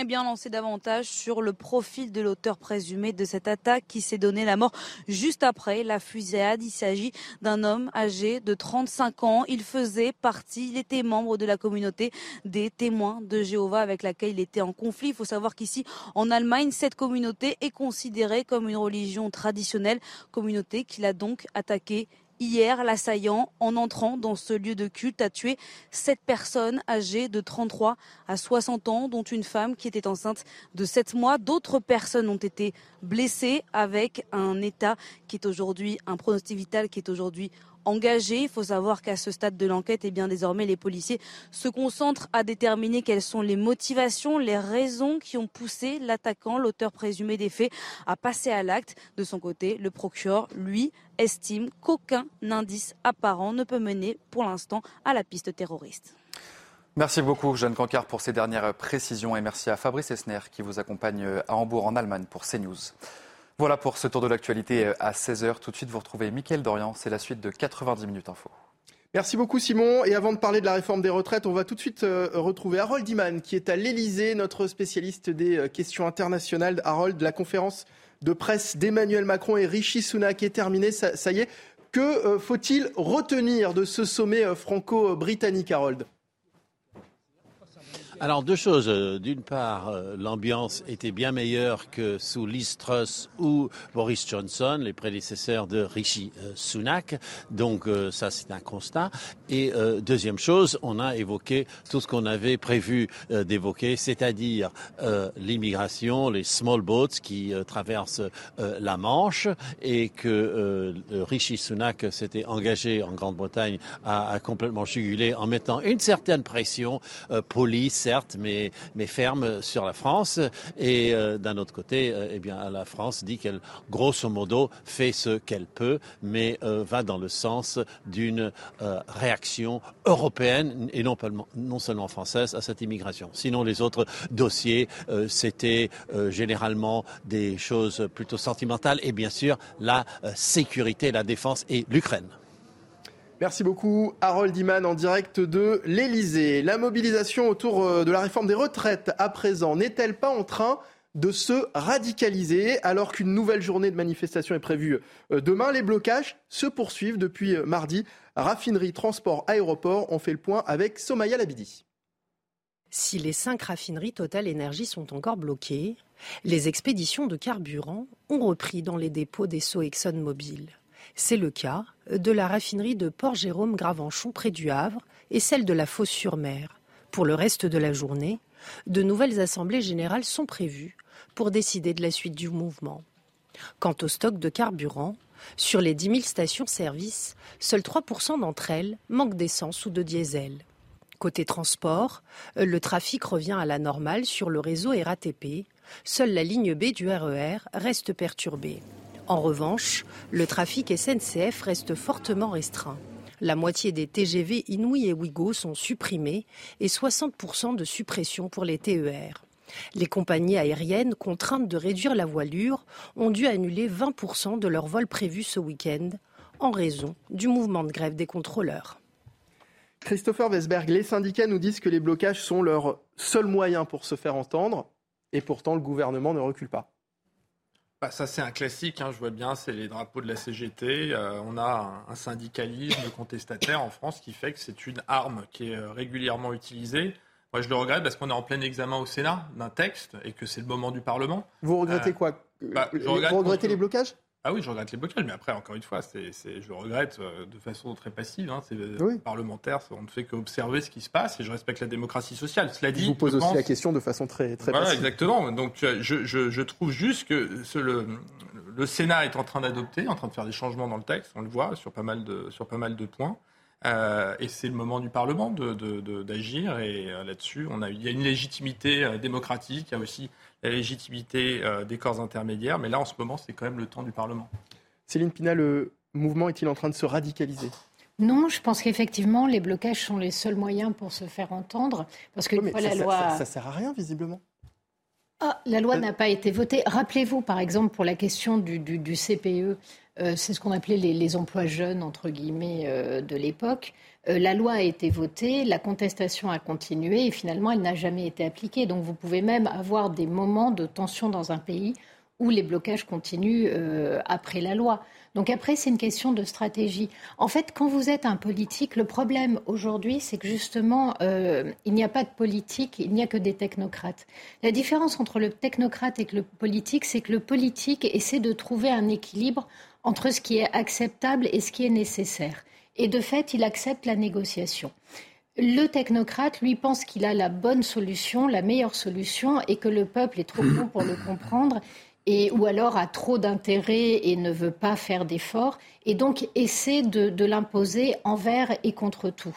Eh bien, lancer davantage sur le profil de l'auteur présumé de cette attaque qui s'est donné la mort juste après la fusillade. Il s'agit d'un homme âgé de 35 ans. Il faisait partie, il était membre de la communauté des témoins de Jéhovah avec laquelle il était en conflit. Il faut savoir qu'ici, en Allemagne, cette communauté est considérée comme une religion traditionnelle, communauté qu'il a donc attaquée Hier, l'assaillant, en entrant dans ce lieu de culte, a tué sept personnes âgées de 33 à 60 ans, dont une femme qui était enceinte de 7 mois. D'autres personnes ont été blessées avec un état qui est aujourd'hui, un pronostic vital qui est aujourd'hui Il faut savoir qu'à ce stade de l'enquête, eh désormais les policiers se concentrent à déterminer quelles sont les motivations, les raisons qui ont poussé l'attaquant, l'auteur présumé des faits, à passer à l'acte. De son côté, le procureur, lui, estime qu'aucun indice apparent ne peut mener pour l'instant à la piste terroriste. Merci beaucoup, Jeanne Cancard, pour ces dernières précisions et merci à Fabrice Esner qui vous accompagne à Hambourg, en Allemagne, pour CNews. Voilà pour ce tour de l'actualité euh, à 16h. Tout de suite, vous retrouvez Mickaël Dorian. C'est la suite de 90 minutes info. Merci beaucoup Simon. Et avant de parler de la réforme des retraites, on va tout de suite euh, retrouver Harold Iman qui est à l'Elysée, notre spécialiste des euh, questions internationales. Harold, la conférence de presse d'Emmanuel Macron et Rishi Sunak est terminée. Ça, y est. Que faut-il retenir de ce sommet franco-britannique, Harold? Alors deux choses. Euh, d'une part, euh, l'ambiance était bien meilleure que sous Liz Truss ou Boris Johnson, les prédécesseurs de Rishi euh, Sunak. Donc ça, c'est un constat. Et deuxième chose, on a évoqué tout ce qu'on avait prévu d'évoquer, c'est-à-dire l'immigration, les small boats qui traversent la Manche et que Rishi Sunak s'était engagé en Grande-Bretagne à, à, complètement juguler en mettant une certaine pression police certes, mais, mais ferme sur la France. Et euh, d'un autre côté, euh, eh bien, la France dit qu'elle, grosso modo, fait ce qu'elle peut, mais euh, va dans le sens d'une réaction européenne et non, non, seulement française à cette immigration. Sinon, les autres dossiers, c'était généralement des choses plutôt sentimentales et bien sûr la sécurité, la défense et l'Ukraine. Merci beaucoup, Harold Iman, en direct de l'Elysée. La mobilisation autour euh, de la réforme des retraites à présent n'est-elle pas en train de se radicaliser alors qu'une nouvelle journée de manifestation est prévue euh, demain? Les blocages se poursuivent depuis euh, mardi. Raffinerie, transport, aéroport, on fait le point avec Somaya Labidi. Si les cinq raffineries Total Énergie sont encore bloquées, les expéditions de carburant ont repris dans les dépôts des Sceaux ExxonMobil. C'est le cas de la raffinerie de Port-Jérôme-Gravenchon près du Havre et celle de la Fosse-sur-Mer. Pour le reste de la journée, de nouvelles assemblées générales sont prévues pour décider de la suite du mouvement. Quant au stock de carburant, sur les 10 000 stations-service, seuls 3% d'entre elles manquent d'essence ou de diesel. Côté transport, le trafic revient à la normale sur le réseau RATP. Seule la ligne B du RER e reste perturbée. En revanche, le trafic SNCF reste fortement restreint. La moitié des TGV Inouï et Ouigo sont supprimés et 60% de suppression pour les TER. Les compagnies aériennes contraintes de réduire la voilure ont dû annuler 20% de leurs vols prévus ce week-end en raison du mouvement de grève des contrôleurs. Christopher Wesberg, les syndicats nous disent que les blocages sont leur seul moyen pour se faire entendre et pourtant le gouvernement ne recule pas. Bah, ça, c'est un classique, hein, je vois bien, c'est les drapeaux de la CGT. Euh, on a un, syndicalisme contestataire en France qui fait que c'est une arme qui est euh, régulièrement utilisée. Moi, je le regrette parce qu'on est en plein examen au Sénat d'un texte et que c'est le moment du Parlement. Vous regrettez euh, quoi? bah, Vous regrettez les blocages? Ah oui, je regrette les blocages, mais après, encore une fois, c'est, je le regrette euh, de façon très passive. Hein, c'est oui. parlementaire, on ne fait qu'observer ce qui se passe et je respecte la démocratie sociale. Cela dit, je vous pose aussi la question de façon très, très voilà, exactement. Donc, je, je, je, trouve juste que ce, le, le, Sénat est en train d'adopter, en train de faire des changements dans le texte, on le voit sur pas mal de, sur pas mal de points. Euh, et c'est le moment du Parlement d'agir. De, de, et euh, là-dessus, on a, il y a une légitimité euh, démocratique, il y a aussi la légitimité euh, des corps intermédiaires. Mais là, en ce moment, c'est quand même le temps du Parlement. Céline Pina, le mouvement est-il en train de se radicaliser? Non, je pense qu'effectivement, les blocages sont les seuls moyens pour se faire entendre. Parce que la loi. Ça, ne sert à rien, visiblement. Ah, la loi n'a pas été votée. Rappelez-vous, par exemple, pour la question du, CPE, euh, c'est ce qu'on appelait les, emplois jeunes, entre guillemets, euh, de l'époque. Euh, la loi a été votée, la contestation a continué et finalement, elle n'a jamais été appliquée. Donc, vous pouvez même avoir des moments de tension dans un pays où les blocages continuent après la loi. Donc après, c'est une question de stratégie. En fait, quand vous êtes un politique, le problème aujourd'hui, c'est que justement, euh, il n'y a pas de politique, il n'y a que des technocrates. La différence entre le technocrate et le politique, c'est que le politique essaie de trouver un équilibre entre ce qui est acceptable et ce qui est nécessaire. Et de fait, il accepte la négociation. Le technocrate, lui, pense qu'il a la bonne solution, la meilleure solution, et que le peuple est trop bon pour le comprendre, et, ou alors a trop d'intérêt et ne veut pas faire d'efforts, et donc essaie de, l'imposer envers et contre tout.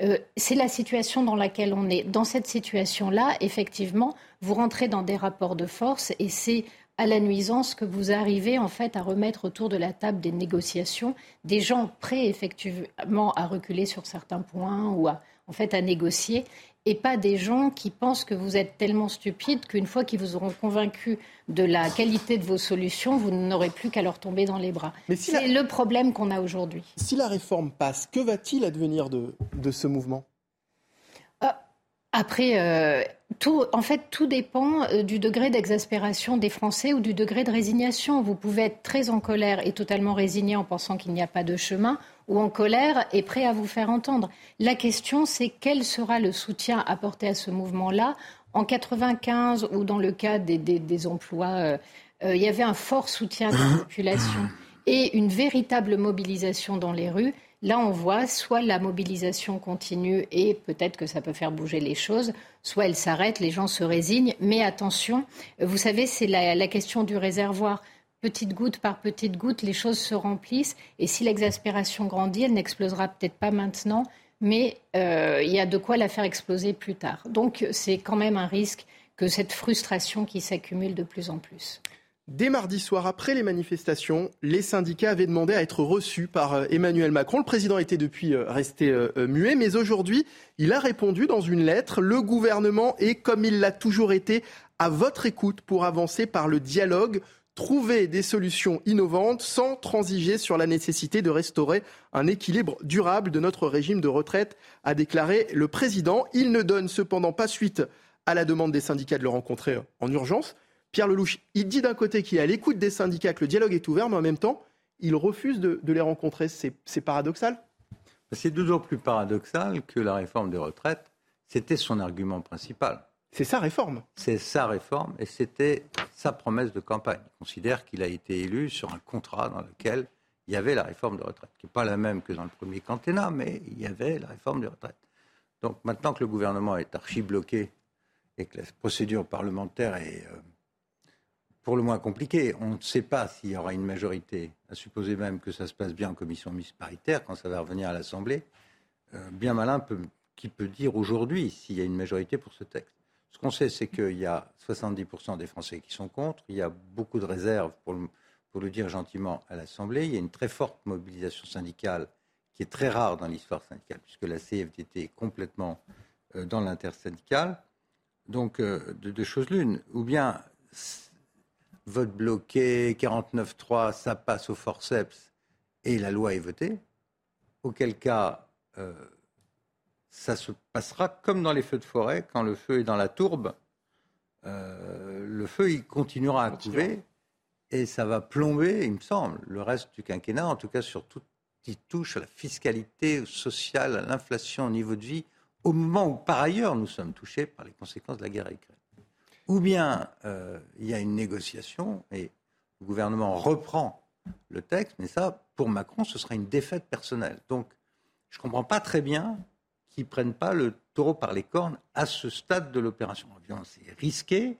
Euh, c'est la situation dans laquelle on est. Dans cette situation-là, effectivement, vous rentrez dans des rapports de force, et c'est à la nuisance que vous arrivez en fait à remettre autour de la table des négociations des gens prêts effectivement à reculer sur certains points ou à en fait à négocier et pas des gens qui pensent que vous êtes tellement stupide qu'une fois qu'ils vous auront convaincu de la qualité de vos solutions, vous n'aurez plus qu'à leur tomber dans les bras. C'est le problème qu'on a aujourd'hui. Si la réforme passe, que va-t-il advenir de, de ce mouvement? Après, euh, tout, en fait, tout dépend euh, du degré d'exaspération des Français ou du degré de résignation. Vous pouvez être très en colère et totalement résigné en pensant qu'il n'y a pas de chemin, ou en colère et prêt à vous faire entendre. La question, c'est quel sera le soutien apporté à ce mouvement-là? En 95 ou dans le cas des, emplois, euh, euh, il y avait un fort soutien de la population et une véritable mobilisation dans les rues. Là, on voit soit la mobilisation continue et peut-être que ça peut faire bouger les choses, soit elle s'arrête, les gens se résignent. Mais attention, vous savez, c'est la question du réservoir petite goutte par petite goutte, les choses se remplissent. Et si l'exaspération grandit, elle n'explosera peut-être pas maintenant, mais euh, il y a de quoi la faire exploser plus tard. Donc c'est quand même un risque que cette frustration qui s'accumule de plus en plus. Dès mardi soir, après les manifestations, les syndicats avaient demandé à être reçus par euh, Emmanuel Macron. Le président était depuis euh, resté muet, mais aujourd'hui, il a répondu dans une lettre. Le gouvernement est, comme il l'a toujours été, à votre écoute pour avancer par le dialogue trouver des solutions innovantes sans transiger sur la nécessité de restaurer un équilibre durable de notre régime de retraite, a déclaré le président. Il ne donne cependant pas suite à la demande des syndicats de le rencontrer en urgence. Pierre Lelouch, il dit d'un côté qu'il est à l'écoute des syndicats, que le dialogue est ouvert, mais en même temps, il refuse de, les rencontrer. C'est paradoxal? C'est toujours plus paradoxal que la réforme des retraites. C'était son argument principal. C'est sa réforme. C'est sa réforme et c'était sa promesse de campagne. Il considère qu'il a été élu sur un contrat dans lequel il y avait la réforme de retraite, qui n'est pas la même que dans le premier quinquennat, mais il y avait la réforme de retraite. Donc maintenant que le gouvernement est archi-bloqué et que la procédure parlementaire est euh, pour le moins compliquée, on ne sait pas s'il y aura une majorité, à supposer même que ça se passe bien en commission mixte paritaire, quand ça va revenir à l'Assemblée, euh, bien malin peut, qui peut dire aujourd'hui s'il y a une majorité pour ce texte. Ce qu'on sait, c'est qu'il y a 70% des Français qui sont contre. Il y a beaucoup de réserves, pour le, dire gentiment, à l'Assemblée. Il y a une très forte mobilisation syndicale qui est très rare dans l'histoire syndicale, puisque la CFDT est complètement euh, dans l'intersyndicale. Donc, euh, de deux choses l'une. Ou bien vote bloqué, 49-3, ça passe au forceps et la loi est votée. Auquel cas, euh, ça se passera comme dans les feux de forêt, quand le feu est dans la tourbe, euh, le feu il continuera à couver et ça va plomber, il me semble, le reste du quinquennat, en tout cas sur tout ce qui touche à la fiscalité sociale, à l'inflation au niveau de vie, au moment où par ailleurs nous sommes touchés par les conséquences de la guerre à Ukraine. Ou bien euh, il y a une négociation et le gouvernement reprend le texte, mais ça, pour Macron, ce sera une défaite personnelle. Donc, je ne comprends pas très bien qui ne prennent pas le taureau par les cornes à ce stade de l'opération. C'est risqué,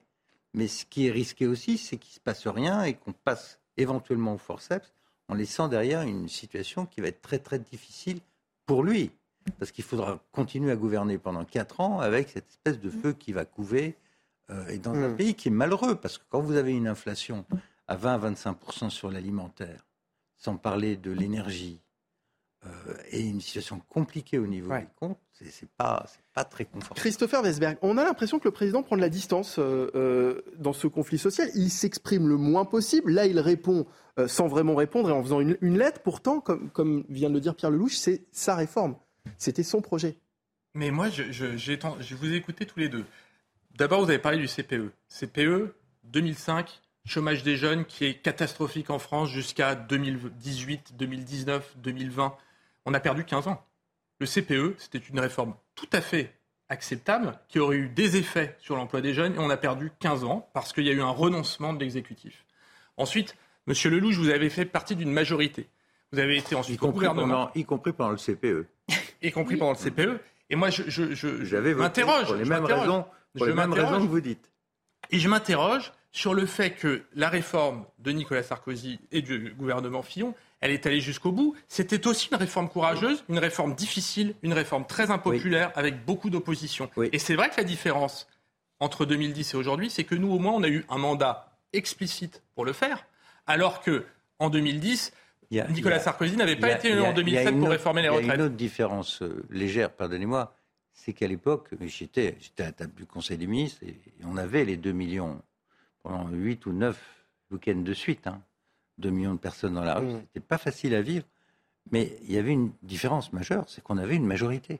mais ce qui est risqué aussi, c'est qu'il ne se passe rien et qu'on passe éventuellement au forceps en laissant derrière une situation qui va être très très difficile pour lui. Parce qu'il faudra continuer à gouverner pendant quatre ans avec cette espèce de feu qui va couver euh, et dans un hmm. pays qui est malheureux. Parce que quand vous avez une inflation à 20-25% sur l'alimentaire, sans parler de l'énergie, euh, et une situation compliquée au niveau des comptes, c'est pas, pas très confortable. Christopher Westberg, on a l'impression que le président prend de la distance euh, euh, dans ce conflit social. Il s'exprime le moins possible. Là, il répond sans vraiment répondre et en faisant une, lettre. Pourtant, comme, comme, vient de le dire Pierre Lelouch, c'est sa réforme. C'était son projet. Mais moi, je, je, je vous ai écouté tous les deux. D'abord, vous avez parlé du CPE. CPE, 2005, chômage des jeunes qui est catastrophique en France jusqu'à 2018, 2019, 2020 on a perdu 15 ans. Le CPE, c'était une réforme tout à fait acceptable, qui aurait eu des effets sur l'emploi des jeunes, et on a perdu 15 ans parce qu'il y a eu un renoncement de l'exécutif. Ensuite, Monsieur Lelouch, vous avez fait partie d'une majorité. Vous avez été ensuite y au gouvernement. y compris pendant le CPE. y compris pendant le CPE. Et moi, je, je, je, m'interroge. Pour les mêmes raisons, pour les mêmes raisons que vous dites. Et je m'interroge sur le fait que la réforme de Nicolas Sarkozy et du gouvernement Fillon, elle est allée jusqu'au bout. C'était aussi une réforme courageuse, une réforme difficile, une réforme très impopulaire avec beaucoup d'opposition. Et c'est vrai que la différence entre 2010 et aujourd'hui, c'est que nous, au moins, on a eu un mandat explicite pour le faire, alors que en 2010, Nicolas Sarkozy n'avait pas été élu en 2007 pour réformer les retraites. Il y a une autre différence euh, légère, pardonnez-moi, c'est qu'à l'époque, j'étais à la table du Conseil des ministres et on avait les 2 millions pendant 8 ou 9 week-ends de suite. Hein. 2 millions de personnes dans la rue, mmh. c'était pas facile à vivre. Mais il y avait une différence majeure, c'est qu'on avait une majorité.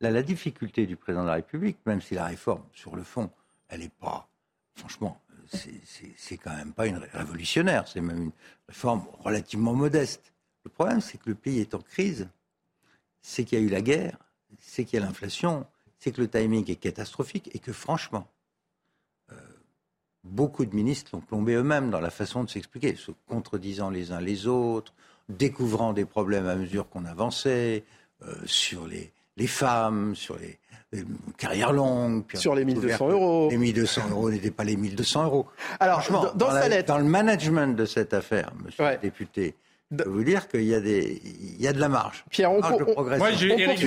Là, la difficulté du président de la République, même si la réforme, sur le fond, elle n'est pas, franchement, c'est quand même pas une révolutionnaire, c'est même une réforme relativement modeste. Le problème, c'est que le pays est en crise, c'est qu'il y a eu la guerre, c'est qu'il y a l'inflation, c'est que le timing est catastrophique et que franchement, euh, beaucoup de ministres l'ont plombé eux-mêmes dans la façon de s'expliquer, se contredisant les uns les autres, découvrant des problèmes à mesure qu'on avançait, euh, sur les, les femmes, sur les, carrières longues. sur les 1200 euros. Les 1200 euros n'étaient pas les 1200 euros. Alors, dans, sa lettre... dans, le management de cette affaire, monsieur le député, je peux vous dire qu'il y, a des, il y a de la marge. Pierre, on, on, moi j'ai Eric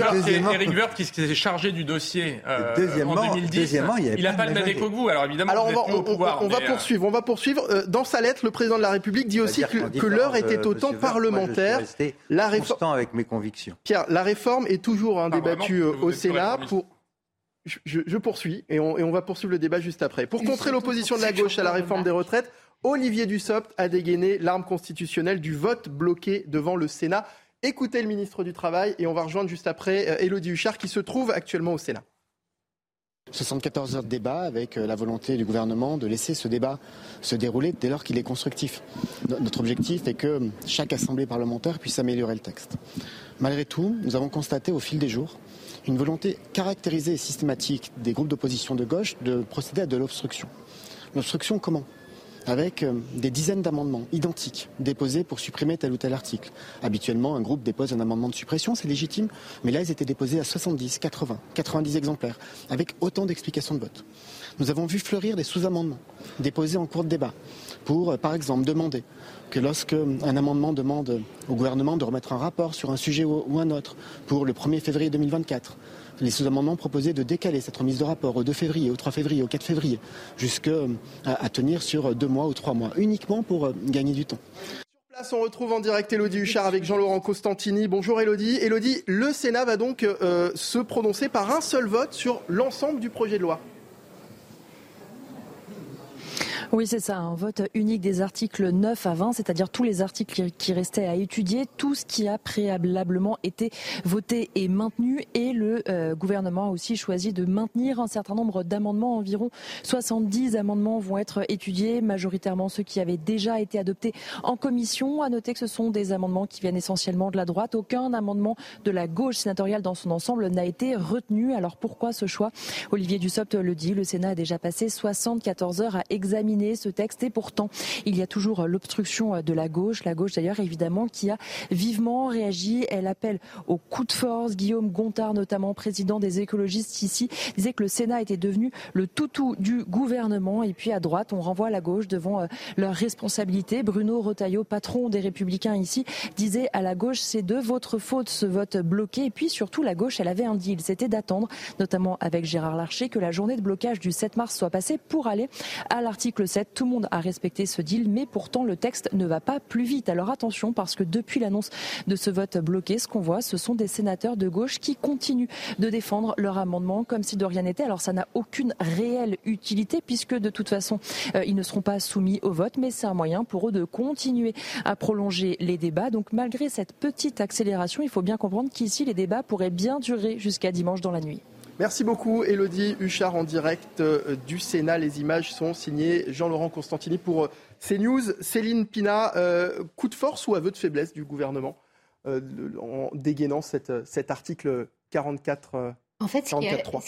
Woerth qui, s'est chargé du dossier euh, deuxièmement, en 2010. Deuxièmement, il n'a pas le même écho que vous. Alors évidemment, Alors on, va, on, pouvoir, on va euh, poursuivre. On va poursuivre. Euh, dans sa lettre, le président de la République dit aussi que, l'heure était au temps parlementaire. la réforme avec mes convictions. Pierre, la réforme est toujours hein, débattue au Sénat pour je, je, poursuis et on, et on, va poursuivre le débat juste après. Pour contrer l'opposition de la gauche à la réforme des retraites, Olivier Dussopt a dégainé l'arme constitutionnelle du vote bloqué devant le Sénat. Écoutez le ministre du Travail et on va rejoindre juste après Elodie euh, Huchard qui se trouve actuellement au Sénat. 74 heures de débat avec euh, la volonté du gouvernement de laisser ce débat se dérouler dès lors qu'il est constructif. Notre objectif est que chaque assemblée parlementaire puisse améliorer le texte. Malgré tout, nous avons constaté au fil des jours une volonté caractérisée et systématique des groupes d'opposition de gauche de procéder à de l'obstruction. L'obstruction comment? Avec euh, des dizaines d'amendements identiques déposés pour supprimer tel ou tel article. Habituellement, un groupe dépose un amendement de suppression, c'est légitime, mais là, ils étaient déposés à 70, 80, 90 exemplaires, avec autant d'explications de vote. Nous avons vu fleurir des sous-amendements déposés en cours de débat pour, euh, par exemple, demander que lorsque un amendement demande au gouvernement de remettre un rapport sur un sujet ou un autre pour le 1er février 2024, les sous-amendements proposaient de décaler cette remise de rapport au 2 février, au 3 février, au 4 février, jusqu'à euh, tenir sur deux mois ou trois mois, uniquement pour euh, gagner du temps. Sur place, on retrouve en direct Elodie Huchard avec Jean-Laurent Costantini. Bonjour Elodie. Elodie, le Sénat va donc euh, se prononcer par un seul vote sur l'ensemble du projet de loi. Oui, c'est ça, un vote unique des articles 9 à 20, c'est-à-dire tous les articles qui restaient à étudier, tout ce qui a préalablement été voté et maintenu. Et le euh, gouvernement a aussi choisi de maintenir un certain nombre d'amendements. Environ 70 amendements vont être étudiés, majoritairement ceux qui avaient déjà été adoptés en commission. À noter que ce sont des amendements qui viennent essentiellement de la droite. Aucun amendement de la gauche sénatoriale dans son ensemble n'a été retenu. Alors pourquoi ce choix? Olivier Dussopt le dit, le Sénat a déjà passé 74 heures à examiner ce texte et pourtant il y a toujours l'obstruction de la gauche, la gauche d'ailleurs évidemment qui a vivement réagi. Elle appelle au coup de force. Guillaume Gontard, notamment président des écologistes ici, disait que le Sénat était devenu le toutou du gouvernement et puis à droite on renvoie la gauche devant euh, leurs responsabilités. Bruno Retailleau, patron des Républicains ici, disait à la gauche c'est de votre faute ce vote bloqué et puis surtout la gauche elle avait un deal, c'était d'attendre notamment avec Gérard Larcher que la journée de blocage du 7 mars soit passée pour aller à l'article tout le monde a respecté ce deal, mais pourtant le texte ne va pas plus vite. Alors attention, parce que depuis l'annonce de ce vote bloqué, ce qu'on voit, ce sont des sénateurs de gauche qui continuent de défendre leur amendement comme si de rien n'était. Alors ça n'a aucune réelle utilité, puisque de toute façon, euh, ils ne seront pas soumis au vote, mais c'est un moyen pour eux de continuer à prolonger les débats. Donc malgré cette petite accélération, il faut bien comprendre qu'ici, les débats pourraient bien durer jusqu'à dimanche dans la nuit. Merci beaucoup, Elodie Huchard, en direct euh, du Sénat. Les images sont signées Jean-Laurent Constantini pour euh, CNews. Céline Pina, euh, coup de force ou aveu de faiblesse du gouvernement en dégainant cet article 44 fait, ce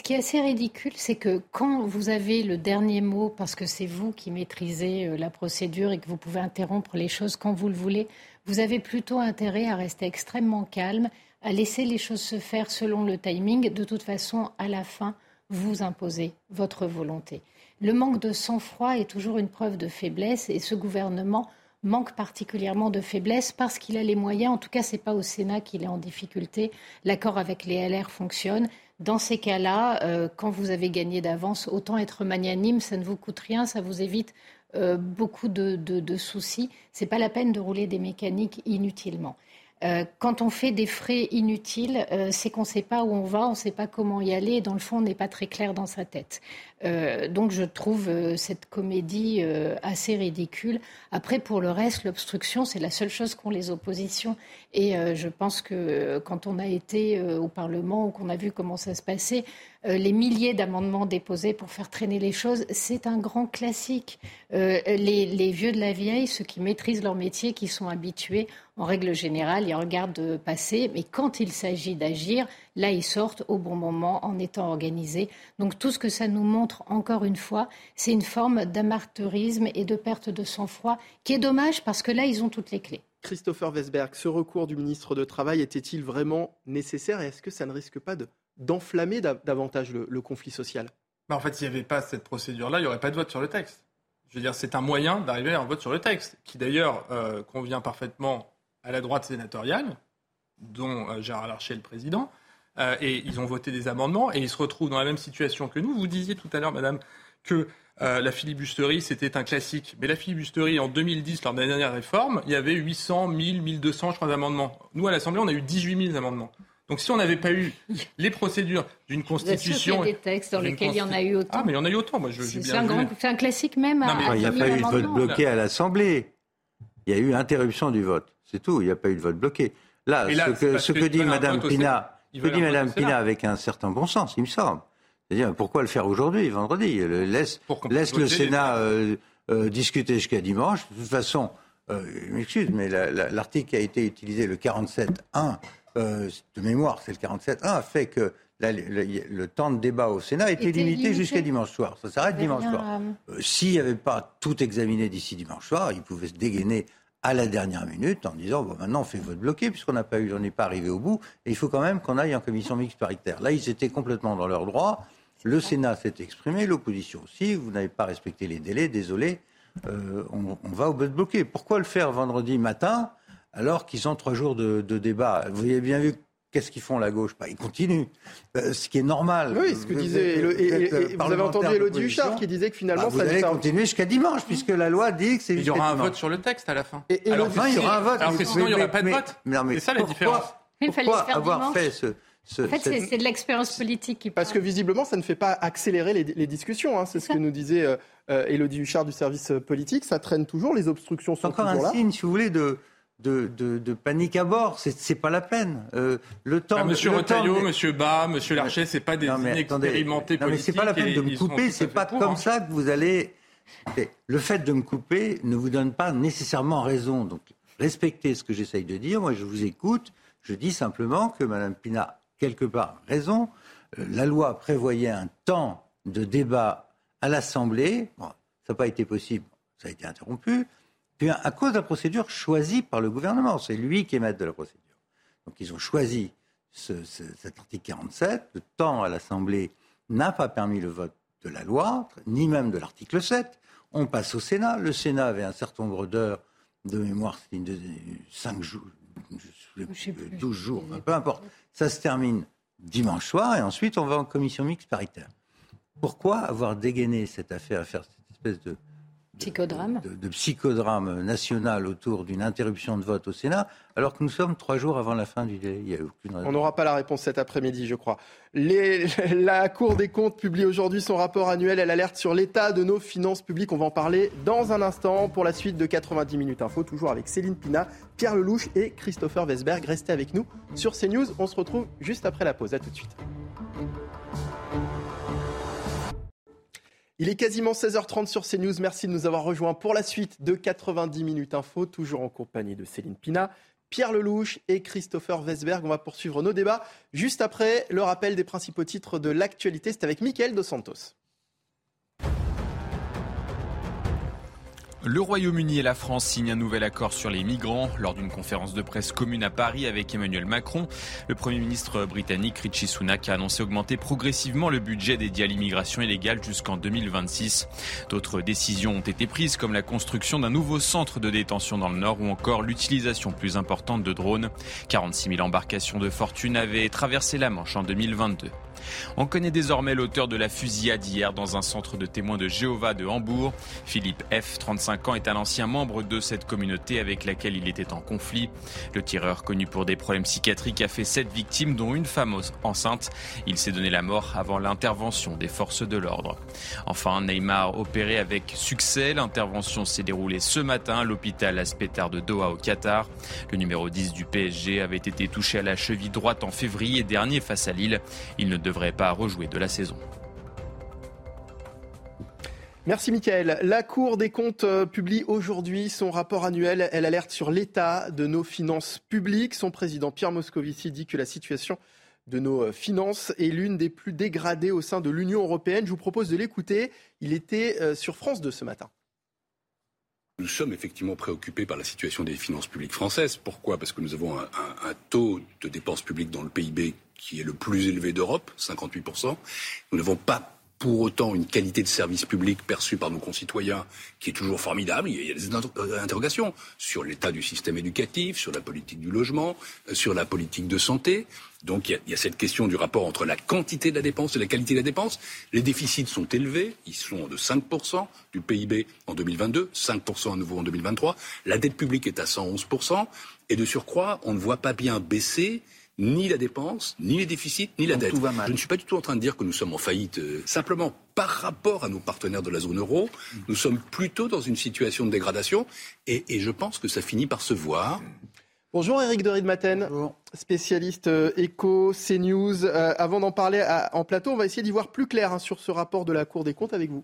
qui, est, assez ridicule, c'est que quand vous avez le dernier mot, parce que c'est vous qui maîtrisez euh, la procédure et que vous pouvez interrompre les choses quand vous le voulez, vous avez plutôt intérêt à rester extrêmement calme, à laisser les choses se faire selon le timing. De toute façon, à la fin, vous imposez votre volonté. Le manque de sang-froid est toujours une preuve de faiblesse et ce gouvernement manque particulièrement de faiblesse parce qu'il a les moyens. En tout cas, ce n'est pas au Sénat qu'il est en difficulté. L'accord avec les LR fonctionne. Dans ces cas-là, euh, quand vous avez gagné d'avance, autant être magnanime, ça ne vous coûte rien, ça vous évite euh, beaucoup de, de soucis. Ce n'est pas la peine de rouler des mécaniques inutilement. Euh, quand on fait des frais inutiles, euh, c'est qu'on ne sait pas où on va, on ne sait pas comment y aller, et dans le fond, on n'est pas très clair dans sa tête. Euh, donc je trouve cette comédie assez ridicule. Après, pour le reste, l'obstruction, c'est la seule chose qu'ont les oppositions. Et je pense que quand on a été au Parlement ou qu'on a vu comment ça se passait, les milliers d'amendements déposés pour faire traîner les choses, c'est un grand classique. Les, les vieux de la vieille, ceux qui maîtrisent leur métier, qui sont habitués, en règle générale, ils regardent passer, mais quand il s'agit d'agir, là, ils sortent au bon moment en étant organisés. Donc tout ce que ça nous montre, encore une fois, c'est une forme d'amarteurisme et de perte de sang-froid qui est dommage parce que là, ils ont toutes les clés. Christopher Vesberg, ce recours du ministre de Travail était-il vraiment nécessaire et est-ce que ça ne risque pas d'enflammer davantage le, conflit social bah, En fait, s'il n'y avait pas cette procédure-là, il n'y aurait pas de vote sur le texte. Je veux dire, c'est un moyen d'arriver à un vote sur le texte, qui d'ailleurs euh, convient parfaitement à la droite sénatoriale, dont euh, Gérard Larcher est le président, euh, et ils ont voté des amendements, et ils se retrouvent dans la même situation que nous. Vous disiez tout à l'heure, madame, que la filibusterie, c'était un classique. Mais la filibusterie, en 2010, lors de la dernière réforme, il y avait 800, 1000, 1200, je crois, d'amendements. Nous, à l'Assemblée, on a eu 18 000 amendements. Donc si on n'avait pas eu les procédures d'une constitution... Il y a des textes dans lesquels il y en a eu autant. Ah, mais il y en a eu autant, moi, je, C'est un, un, classique même. il n'y a pas eu de vote bloqué à l'Assemblée. Il y a eu interruption du vote. C'est tout, il n'y a pas eu de vote bloqué. Là, ce que, dit Mme Pina, dit Mme Pina avec un certain bon sens, il me semble. C'est-à-dire, pourquoi le faire aujourd'hui, vendredi? Laisse, laisse le Sénat euh, euh, discuter jusqu'à dimanche. De toute façon, euh, je m'excuse, mais l'article qui a été utilisé, le 47.1, de mémoire, c'est le 47.1, fait que le, temps de débat au Sénat était, limité, jusqu'à dimanche soir. Ça s'arrête dimanche soir. S'il n'y avait pas tout examiné d'ici dimanche soir, il pouvait se dégainer à la dernière minute en disant bon maintenant on fait vote bloqué puisqu'on n'a pas eu, on n'est pas arrivé au bout et il faut quand même qu'on aille en commission mixte paritaire. Là ils étaient complètement dans leur droit. Le Sénat s'est exprimé, l'opposition aussi. Vous n'avez pas respecté les délais, désolé. Euh, on, va au vote bloqué. Pourquoi le faire vendredi matin alors qu'ils ont trois jours de, de débat Vous avez bien vu Qu'est-ce qu'ils font la gauche? Bah, Ils continuent, euh, ce qui est normal. Oui, ce que disait. et, vous avez entendu Elodie Huchard qui disait que finalement bah, vous allez continuer jusqu'à dimanche puisque la loi dit que c'est. Il y aura un vote sur le texte à la fin. Et, alors, il y aura un vote. Alors que sinon il n'y aura pas de vote. C'est ça la différence. Pourquoi avoir fait ce en fait, c'est de l'expérience politique qui Parce que visiblement, ça ne fait pas accélérer les, discussions. Hein. C'est ce que nous disait euh, euh, Élodie Huchard du service politique. Ça traîne toujours, les obstructions sont encore toujours un signe, si vous voulez, de, de, panique à bord. C'est pas la peine. Euh, le temps. Ah, monsieur Retailleau, Monsieur Bas, Monsieur Larcher, c'est pas des non, inexpérimentés non, mais c'est pas la peine de me couper. C'est pas comme ça que vous allez. Le fait de me couper ne vous donne pas nécessairement raison. Donc respectez ce que j'essaye de dire. Moi, je vous écoute. Je dis simplement que Madame Pina quelque part raison. Euh, la loi prévoyait un temps de débat à l'Assemblée. ça n'a pas été possible. Ça a été interrompu à cause de la procédure choisie par le gouvernement. C'est lui qui est maître de la procédure. Donc ils ont choisi cet article 47. Le temps à l'Assemblée n'a pas permis le vote de la loi, ni même de l'article 7. On passe au Sénat. Le Sénat avait un certain nombre d'heures de mémoire, c'était 5 jours, 12 jours, peu importe. Ça se termine dimanche soir et ensuite on va en commission mixte paritaire. Pourquoi avoir dégainé cette affaire, faire cette espèce de psychodrame. De, psychodrame national autour d'une interruption de vote au Sénat, alors que nous sommes trois jours avant la fin du délai. Il a aucune On n'aura pas la réponse cet après-midi, je crois. la Cour des comptes publie aujourd'hui son rapport annuel. Elle alerte sur l'état de nos finances publiques. On va en parler dans un instant pour la suite de 90 minutes info, toujours avec Céline Pina, Pierre Lelouch et Christopher Vesberg. Restez avec nous sur CNews. On se retrouve juste après la pause. À tout de suite. Il est quasiment 16h30 sur CNews. Merci de nous avoir rejoints pour la suite de 90 minutes info, toujours en compagnie de Céline Pina, Pierre Lelouch et Christopher Vesberg. On va poursuivre nos débats juste après le rappel des principaux titres de l'actualité. C'est avec Mickaël Dos Santos. Le Royaume-Uni et la France signent un nouvel accord sur les migrants lors d'une conférence de presse commune à Paris avec Emmanuel Macron. Le Premier ministre britannique Richie Sunak a annoncé augmenter progressivement le budget dédié à l'immigration illégale jusqu'en 2026. D'autres décisions ont été prises comme la construction d'un nouveau centre de détention dans le Nord ou encore l'utilisation plus importante de drones. 46 000 embarcations de fortune avaient traversé la Manche en 2022. On connaît désormais l'auteur de la fusillade hier dans un centre de témoins de Jéhovah de Hambourg. Philippe F, 35 ans, est un ancien membre de cette communauté avec laquelle il était en conflit. Le tireur, connu pour des problèmes psychiatriques, a fait sept victimes, dont une femme enceinte. Il s'est donné la mort avant l'intervention des forces de l'ordre. Enfin, Neymar opéré avec succès. L'intervention s'est déroulée ce matin à l'hôpital Aspetar de Doha au Qatar. Le numéro 10 du PSG avait été touché à la cheville droite en février dernier face à Lille. Il ne devrait pas rejouer de la saison. Merci Mickaël. La Cour des comptes euh, publie aujourd'hui son rapport annuel. Elle alerte sur l'état de nos finances publiques. Son président Pierre Moscovici dit que la situation de nos euh, finances est l'une des plus dégradées au sein de l'Union européenne. Je vous propose de l'écouter. Il était euh, sur France 2 ce matin. Nous sommes effectivement préoccupés par la situation des finances publiques françaises. Pourquoi? Parce que nous avons un, un, taux de dépenses publiques dans le PIB qui est le plus élevé d'Europe, 58%. Nous n'avons pas pour autant une qualité de service public perçue par nos concitoyens qui est toujours formidable. Il y a des euh, interrogations sur l'état du système éducatif, sur la politique du logement, euh, sur la politique de santé. Donc il y, a, il y, a, cette question du rapport entre la quantité de la dépense et la qualité de la dépense. Les déficits sont élevés, ils sont de 5% du PIB en 2022, 5% à nouveau en 2023. La dette publique est à 111%, et de surcroît, on ne voit pas bien baisser ni la dépense, ni les déficits, ni la dette. Je ne suis pas du tout en train de dire que nous sommes en faillite. Euh, simplement, par rapport à nos partenaires de la zone euro, nous sommes plutôt dans une situation de dégradation et, et je pense que ça finit par se voir. Bonjour Eric de Maten, spécialiste euh, éco, CNews. Euh, avant d'en parler en plateau, on va essayer d'y voir plus clair hein, sur ce rapport de la Cour des comptes avec vous.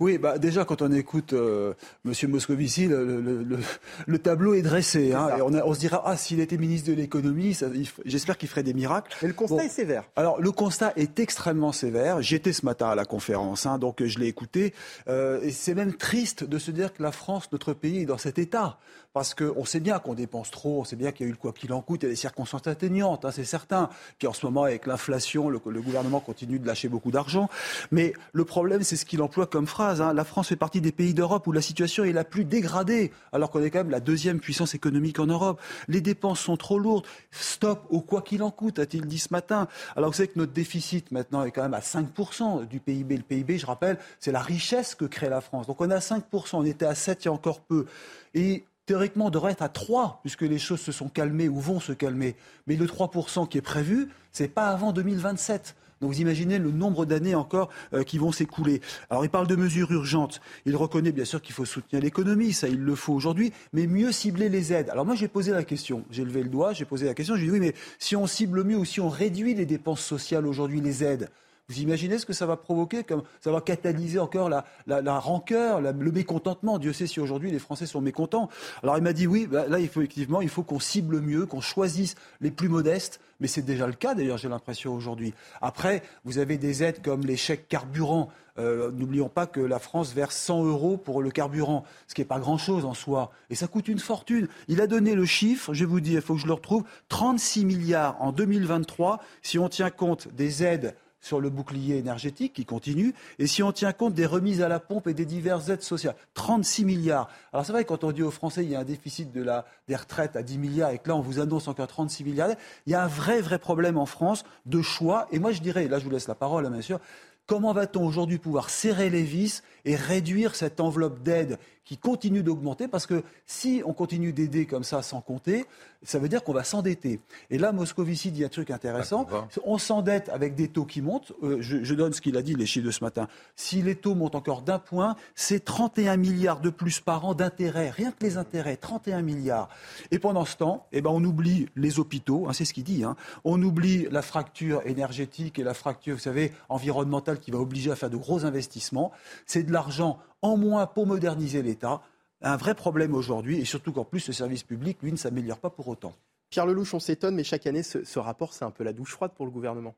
Oui, bah déjà quand on écoute euh, Monsieur Moscovici, le, tableau est dressé. Hein, et on, se dira ah s'il était ministre de l'économie, j'espère qu'il ferait des miracles. Mais le constat est sévère. Alors le constat est extrêmement sévère. J'étais ce matin à la conférence, hein, donc je l'ai écouté. et c'est même triste de se dire que la France, notre pays, est dans cet état parce qu'on sait bien qu'on dépense trop, on sait bien qu'il y a eu le quoi qu'il en coûte, il y a des circonstances atteignantes, hein, c'est certain. Puis en ce moment, avec l'inflation, le, gouvernement continue de lâcher beaucoup d'argent. Mais le problème, c'est ce qu'il emploie comme phrase. Hein. La France fait partie des pays d'Europe où la situation est la plus dégradée, alors qu'on est quand même la deuxième puissance économique en Europe. Les dépenses sont trop lourdes. Stop au quoi qu'il en coûte, a-t-il dit ce matin. Alors vous savez que notre déficit maintenant est quand même à 5% du PIB. Le PIB, je rappelle, c'est la richesse que crée la France. Donc on est à 5%, on était à 7 il y a encore peu. Et théoriquement, devrait être à 3, puisque les choses se sont calmées ou vont se calmer. Mais le 3% qui est prévu, c'est pas avant 2027. Vous imaginez le nombre d'années encore euh, qui vont s'écouler. Alors il parle de mesures urgentes. Il reconnaît bien sûr qu'il faut soutenir l'économie, ça il le faut aujourd'hui, mais mieux cibler les aides. Alors moi j'ai posé la question, j'ai levé le doigt, j'ai posé la question, j'ai dit oui mais si on cible mieux ou si on réduit les dépenses sociales aujourd'hui, les aides, vous imaginez ce que ça va provoquer comme Ça va catalyser encore la, la, rancœur, le mécontentement. Dieu sait si aujourd'hui les Français sont mécontents. Alors il m'a dit oui, bah, là effectivement, il faut qu'on cible mieux, qu'on choisisse les plus modestes. Mais c'est déjà le cas d'ailleurs, j'ai l'impression aujourd'hui. Après, vous avez des aides comme les chèques carburant. Euh, n'oublions pas que la France verse 100 euros pour le carburant, ce qui n'est pas grand-chose en soi. Et ça coûte une fortune. Il a donné le chiffre, je vous dis, il faut que je le retrouve, 36 milliards en 2023, si on tient compte des aides sur le bouclier énergétique qui continue, et si on tient compte des remises à la pompe et des diverses aides sociales, 36 milliards. Alors c'est vrai, quand on dit aux Français il y a un déficit de la, des retraites à 10 milliards et que là on vous annonce encore 36 milliards, il y a un vrai, vrai problème en France de choix. Et moi je dirais, là je vous laisse la parole, bien sûr, comment va-t-on aujourd'hui pouvoir serrer les vis et réduire cette enveloppe d'aide qui continue d'augmenter parce que si on continue d'aider comme ça sans compter, ça veut dire qu'on va s'endetter. Et là, Moscovici dit un truc intéressant. On s'endette avec des taux qui montent. Euh, je, donne ce qu'il a dit, les chiffres de ce matin. Si les taux montent encore d'un point, c'est 31 milliards de plus par an d'intérêts. Rien que les intérêts, 31 milliards. Et pendant ce temps, eh ben, on oublie les hôpitaux, hein, c'est ce qu'il dit. Hein. On oublie la fracture énergétique et la fracture, vous savez, environnementale qui va obliger à faire de gros investissements. C'est de l'argent en moins pour moderniser l'État. un vrai problème aujourd'hui, et surtout qu'en plus, le service public, lui, ne s'améliore pas pour autant. Pierre Lelouch, on s'étonne, mais chaque année, ce, rapport, c'est un peu la douche froide pour le gouvernement.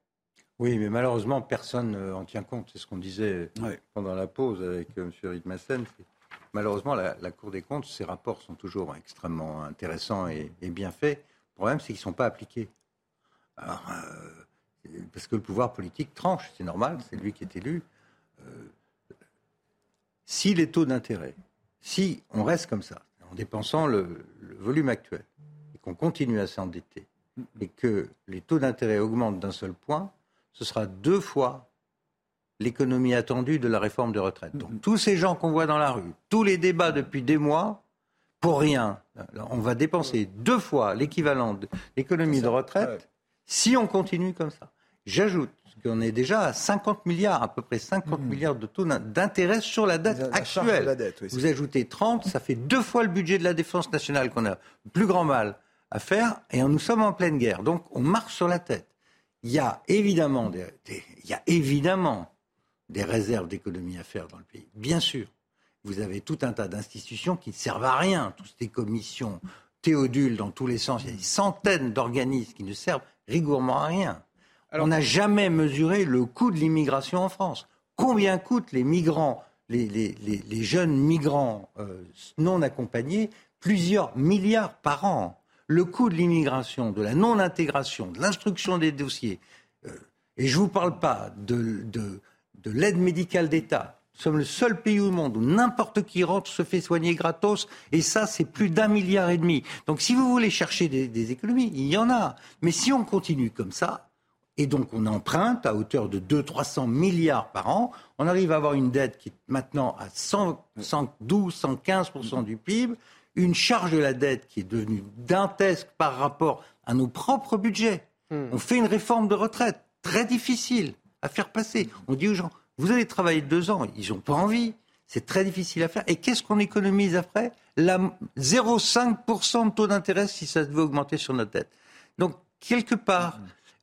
Oui, mais malheureusement, personne n'en tient compte. C'est ce qu'on disait pendant la pause avec euh, M. Ridmassen. Malheureusement, la, Cour des comptes, ces rapports sont toujours extrêmement intéressants et, bien faits. Le problème, c'est qu'ils ne sont pas appliqués. Alors, euh, parce que le pouvoir politique tranche, c'est normal, c'est lui qui est élu. Euh, si les taux d'intérêt, si on reste comme ça, en dépensant le volume actuel, qu'on continue à s'endetter et que les taux d'intérêt augmentent d'un seul point, ce sera deux fois l'économie attendue de la réforme de retraite. Donc tous ces gens qu'on voit dans la rue, tous les débats depuis des mois, pour rien, on va dépenser deux fois l'équivalent de l'économie de retraite si on continue comme ça. J'ajoute qu'on est déjà à 50 milliards, à peu près 50 mmh. milliards de taux d'intérêt sur la dette actuelle. Vous ajoutez 30, ça fait deux fois le budget de la défense nationale qu'on a plus grand mal à faire et nous sommes en pleine guerre. Donc on marche sur la tête. Il y a évidemment des, il y a évidemment des réserves d'économie à faire dans le pays. Bien sûr. Vous avez tout un tas d'institutions qui ne servent à rien, toutes ces commissions, théodules dans tous les sens. Il y a des centaines d'organismes qui ne servent rigoureusement à rien. On n'a jamais mesuré le coût de l'immigration en France. Combien coûtent les migrants, les, les, jeunes migrants euh, non accompagnés? Plusieurs milliards par an le coût de l'immigration, de la non-intégration, de l'instruction des dossiers, euh, et je ne vous parle pas de, de, l'aide médicale d'État. Nous sommes le seul pays au monde où n'importe qui rentre se fait soigner gratos, et ça, c'est plus d'un milliard et demi. Donc si vous voulez chercher des, économies, il y en a. Mais si on continue comme ça, et donc on emprunte à hauteur de 200-300 milliards par an, on arrive à avoir une dette qui est maintenant à 112-115% du PIB, une charge de la dette qui est devenue dantesque par rapport à nos propres budgets. Hmm. On fait une réforme de retraite très difficile à faire passer. On dit aux gens, vous allez travailler deux ans, ils n'ont pas envie. C'est très difficile à faire. Et qu'est-ce qu'on économise après? 0,5% de taux d'intérêt si ça devait augmenter sur notre dette. Donc, quelque part,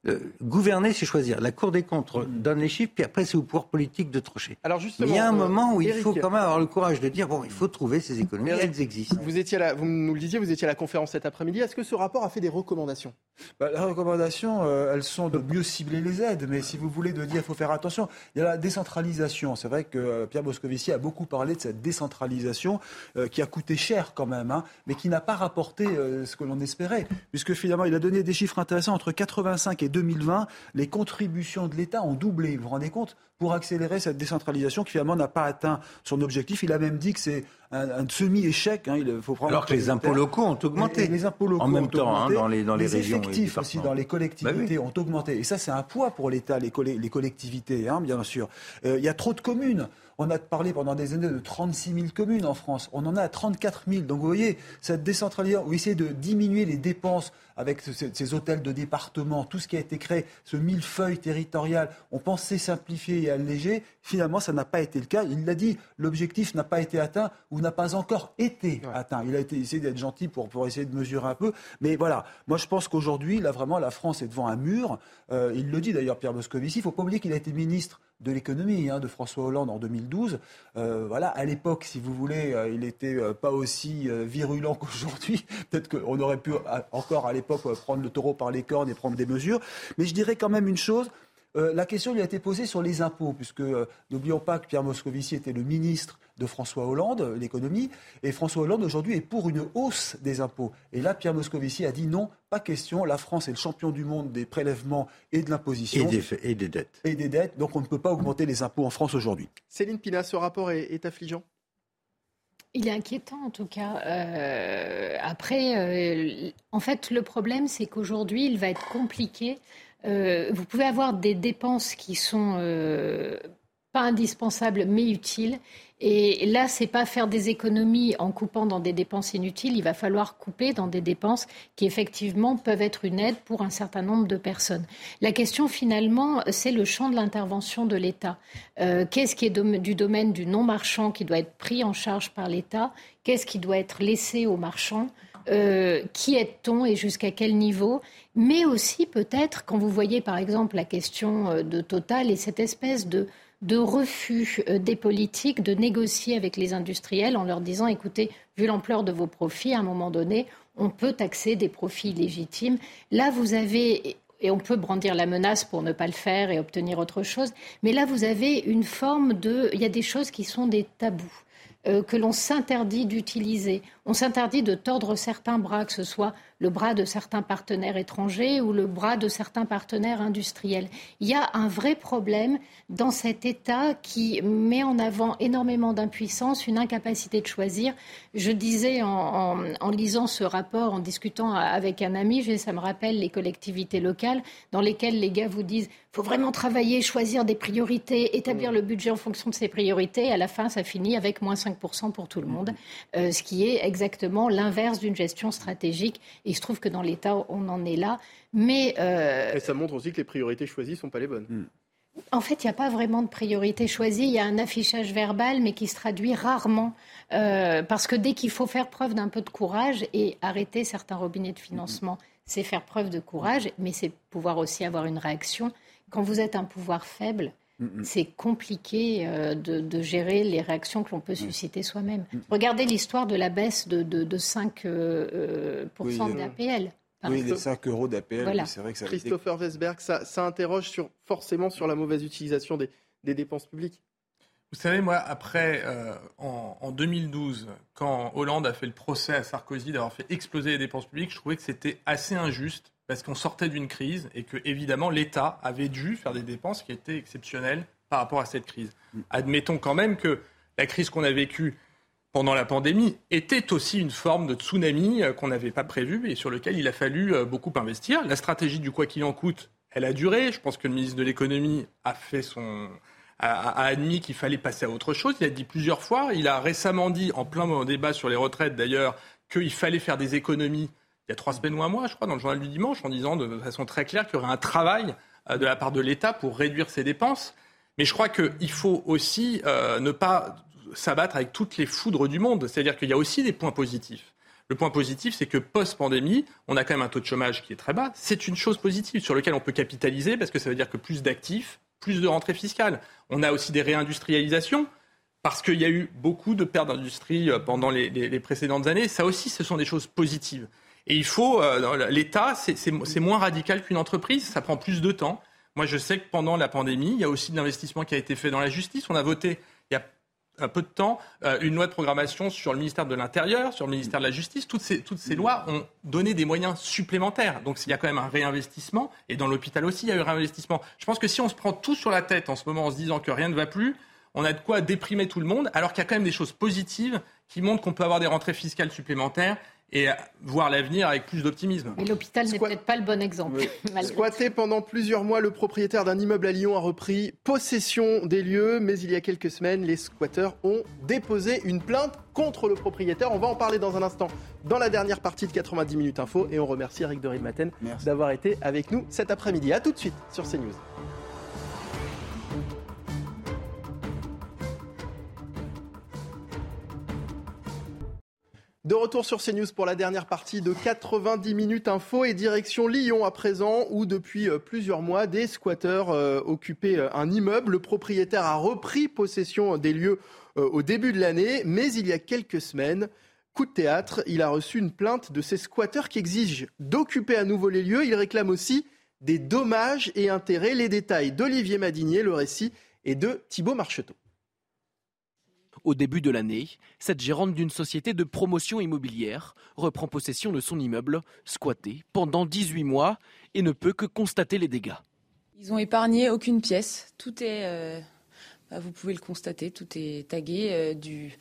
euh, gouverner, c'est choisir. La Cour des comptes donne les chiffres, puis après, c'est au pouvoir politique de. Alors justement, il y a un moment où il faut quand même avoir le courage de dire bon, il faut trouver ces économies, elles existent. Vous, étiez là, vous nous le disiez, vous étiez à la conférence cet après-midi. Est-ce que ce rapport a fait des recommandations? Bah, Les recommandations, euh, elles sont de mieux cibler les aides, mais si vous voulez de dire il faut faire attention, il y a la décentralisation. C'est vrai que euh, Pierre Moscovici a beaucoup parlé de cette décentralisation qui a coûté cher quand même, hein, mais qui n'a pas rapporté ce que l'on espérait, puisque finalement, il a donné des chiffres intéressants entre 85 et 2020, les contributions de l'État ont doublé. Vous vous rendez compte Pour accélérer cette décentralisation qui finalement n'a pas atteint son objectif. Il a même dit que c'est un, semi-échec. Hein. Il faut Alors que les impôts locaux ont augmenté. les impôts locaux en même temps hein, dans les, dans les, régions. Les effectifs aussi dans les collectivités bah ont augmenté. Et ça, c'est un poids pour l'État, les, les, collectivités, hein, bien sûr. Euh, il y a trop de communes. On a parlé pendant des années de 36 000 communes en France. On en a à 34 000. Donc vous voyez, cette décentralisation, on essaie de diminuer les dépenses avec ces, hôtels de département, tout ce qui a été créé, ce millefeuille territorial, on pensait simplifier et alléger. Finalement, ça n'a pas été le cas. Il l'a dit, l'objectif n'a pas été atteint ou n'a pas encore été atteint. Il a été essayé d'être gentil pour, pour essayer de mesurer un peu. Mais voilà, moi je pense qu'aujourd'hui, là vraiment, la France est devant un mur. Euh, il le dit d'ailleurs, Pierre Moscovici. Il ne faut pas oublier qu'il a été ministre de l'économie hein, de François Hollande en 2012. Euh, voilà, à l'époque, si vous voulez, euh, il n'était pas aussi virulent qu'aujourd'hui. Peut-être qu'on aurait pu encore à l'époque prendre le taureau par les cornes et prendre des mesures. Mais je dirais quand même une chose. La question lui a été posée sur les impôts, puisque n'oublions pas que Pierre Moscovici était le ministre de François Hollande, l'économie, et François Hollande aujourd'hui est pour une hausse des impôts. Et là, Pierre Moscovici a dit non, pas question, la France est le champion du monde des prélèvements et de l'imposition. Et des, dettes. Et des dettes, donc on ne peut pas augmenter les impôts en France aujourd'hui. Céline Pina, ce rapport est, affligeant? Il est inquiétant en tout cas. Euh, après, euh, en fait, le problème, c'est qu'aujourd'hui, il va être compliqué. Euh, vous pouvez avoir des dépenses qui sont pas indispensables mais utiles et là, c'est pas faire des économies en coupant dans des dépenses inutiles. Il va falloir couper dans des dépenses qui effectivement peuvent être une aide pour un certain nombre de personnes. La question finalement, c'est le champ de l'intervention de l'État. Euh, qu'est-ce qui est du domaine du non marchand qui doit être pris en charge par l'État? Qu'est-ce qui doit être laissé aux marchands? Euh, qui est-on et jusqu'à quel niveau Mais aussi peut-être quand vous voyez par exemple la question euh, de Total et cette espèce de refus des politiques de négocier avec les industriels en leur disant écoutez, vu l'ampleur de vos profits, à un moment donné, on peut taxer des profits légitimes. Là, vous avez et on peut brandir la menace pour ne pas le faire et obtenir autre chose. Mais là, vous avez une forme de... Il y a des choses qui sont des tabous. Euh, que l'on s'interdit d'utiliser. On s'interdit de tordre certains bras, que ce soit le bras de certains partenaires étrangers ou le bras de certains partenaires industriels. Il y a un vrai problème dans cet État qui met en avant énormément d'impuissance, une incapacité de choisir. Je disais en, lisant ce rapport, en discutant avec un ami, ça me rappelle les collectivités locales dans lesquelles les gars vous disent il faut vraiment travailler, choisir des priorités, établir le budget en fonction de ces priorités. À la fin, ça finit avec moins 5% pour tout le monde, euh, ce qui est exactement l'inverse d'une gestion stratégique. Et il se trouve que dans l'État, on en est là. Mais euh, Et ça montre aussi que les priorités choisies ne sont pas les bonnes. Hmm. En fait, il n'y a pas vraiment de priorité choisie. Il y a un affichage verbal, mais qui se traduit rarement. Euh, parce que dès qu'il faut faire preuve d'un peu de courage et arrêter certains robinets de financement, c'est faire preuve de courage, mais c'est pouvoir aussi avoir une réaction quand vous êtes un pouvoir faible. C'est compliqué euh, de, gérer les réactions que l'on peut mm. susciter soi-même. Regardez l'histoire de la baisse de, de, 5% euh, euh, d'APL. Oui, les 5 euros d'APL, c'est vrai que ça Christopher Wesberg, ça, ça, interroge sur, forcément sur la mauvaise utilisation des, des dépenses publiques. Vous savez, moi, après, en, en, 2012, quand Hollande a fait le procès à Sarkozy d'avoir fait exploser les dépenses publiques, je trouvais que c'était assez injuste parce qu'on sortait d'une crise et que, évidemment, l'État avait dû faire des dépenses qui étaient exceptionnelles par rapport à cette crise. Mm. Admettons quand même que la crise qu'on a vécue pendant la pandémie était aussi une forme de tsunami euh, qu'on n'avait pas prévu et sur lequel il a fallu euh, beaucoup investir. La stratégie du quoi qu'il en coûte, elle a duré. Je pense que le ministre de l'économie a fait son a, admis qu'il fallait passer à autre chose. Il a dit plusieurs fois. Il a récemment dit, en plein débat sur les retraites d'ailleurs, qu'il fallait faire des économies il y a trois semaines ou un mois, je crois, dans le journal du dimanche, en disant de façon très claire qu'il y aurait un travail euh, de la part de l'État pour réduire ses dépenses. Mais je crois qu'il faut aussi euh, ne pas s'abattre avec toutes les foudres du monde. C'est-à-dire qu'il y a aussi des points positifs. Le point positif, c'est que post-pandémie, on a quand même un taux de chômage qui est très bas. C'est une chose positive sur laquelle on peut capitaliser parce que ça veut dire que plus d'actifs, plus de rentrées fiscales. On a aussi des réindustrialisations parce qu'il y a eu beaucoup de pertes d'industrie euh, pendant les, les, précédentes années. Ça aussi, ce sont des choses positives. Et il faut, euh, l'État, c'est moins radical qu'une entreprise, ça prend plus de temps. Moi, je sais que pendant la pandémie, il y a aussi de l'investissement qui a été fait dans la justice. On a voté il y a un peu de temps euh, une loi de programmation sur le ministère de l'Intérieur, sur le ministère de la Justice. Toutes ces, toutes ces lois ont donné des moyens supplémentaires. Donc il y a quand même un réinvestissement. Et dans l'hôpital aussi, il y a eu un réinvestissement. Je pense que si on se prend tout sur la tête en ce moment en se disant que rien ne va plus, on a de quoi déprimer tout le monde, alors qu'il y a quand même des choses positives qui montrent qu'on peut avoir des rentrées fiscales supplémentaires et voir l'avenir avec plus d'optimisme. Mais l'hôpital n'est peut-être pas le bon exemple. Squatté pendant plusieurs mois, le propriétaire d'un immeuble à Lyon a repris possession des lieux, mais il y a quelques semaines, les squatteurs ont déposé une plainte contre le propriétaire. On va en parler dans un instant dans la dernière partie de 90 minutes info et on remercie Eric de Maten d'avoir été avec nous cet après-midi. A tout de suite sur CNews. De retour sur CNews pour la dernière partie de 90 minutes info et direction Lyon à présent où depuis euh, plusieurs mois des squatteurs euh, occupaient euh, un immeuble. Le propriétaire a repris possession des lieux au début de l'année mais il y a quelques semaines, coup de théâtre, il a reçu une plainte de ces squatteurs qui exigent d'occuper à nouveau les lieux. Il réclame aussi des dommages et intérêts. Les détails d'Olivier Madinier, le récit et de Thibault Marcheteau. Au début de l'année, cette gérante d'une société de promotion immobilière reprend possession de son immeuble, squatté pendant 18 mois, et ne peut que constater les dégâts. Ils ont épargné aucune pièce. Tout est, euh, bah, vous pouvez le constater, tout est tagué euh, du,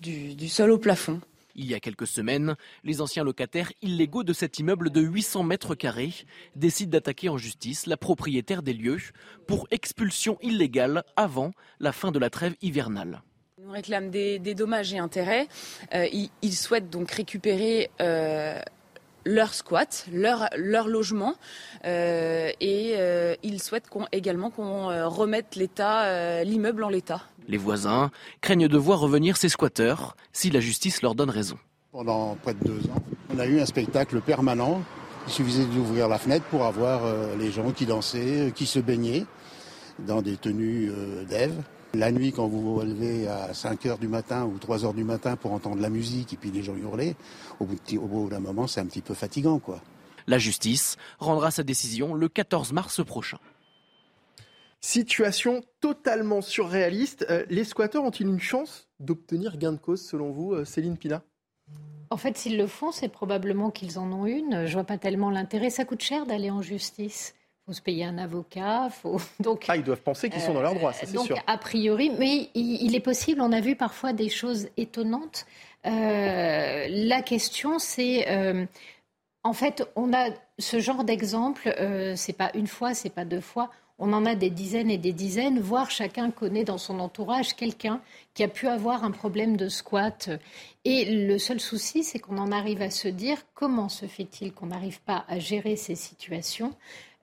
du sol au plafond. Il y a quelques semaines, les anciens locataires illégaux de cet immeuble de 800 mètres carrés décident d'attaquer en justice la propriétaire des lieux pour expulsion illégale avant la fin de la trêve hivernale. On réclame des, dommages et intérêts. Euh, ils, souhaitent donc récupérer euh, leur squat, leur, leur logement, euh, et ils souhaitent également qu'on remette l'état, l'immeuble en l'état. Les voisins craignent de voir revenir ces squatteurs si la justice leur donne raison. Pendant près de deux ans, on a eu un spectacle permanent. Il suffisait d'ouvrir la fenêtre pour avoir les gens qui dansaient, qui se baignaient. dans des tenues d'Ève. La nuit, quand vous vous relevez à 5 heures du matin ou 3 heures du matin pour entendre la musique et puis les gens hurler, au bout, d'un moment, c'est un petit peu fatigant, quoi. La justice rendra sa décision le 14 mars prochain. Situation totalement surréaliste. Euh, les squatteurs ont-ils une chance d'obtenir gain de cause, selon vous, euh, Céline Pina? En fait, s'ils le font, c'est probablement qu'ils en ont une. Je vois pas tellement l'intérêt. Ça coûte cher d'aller en justice faut se payer un avocat. Faut... Donc, ah, ils doivent penser qu'ils sont dans leurs droits, ça c'est sûr. A priori, mais il, est possible, on a vu parfois des choses étonnantes. Euh, la question, c'est. Euh, en fait, on a ce genre d'exemple, euh, c'est pas une fois, c'est pas deux fois. On en a des dizaines et des dizaines, voire chacun connaît dans son entourage quelqu'un qui a pu avoir un problème de squat. Et le seul souci, c'est qu'on en arrive à se dire comment se fait-il qu'on n'arrive pas à gérer ces situations?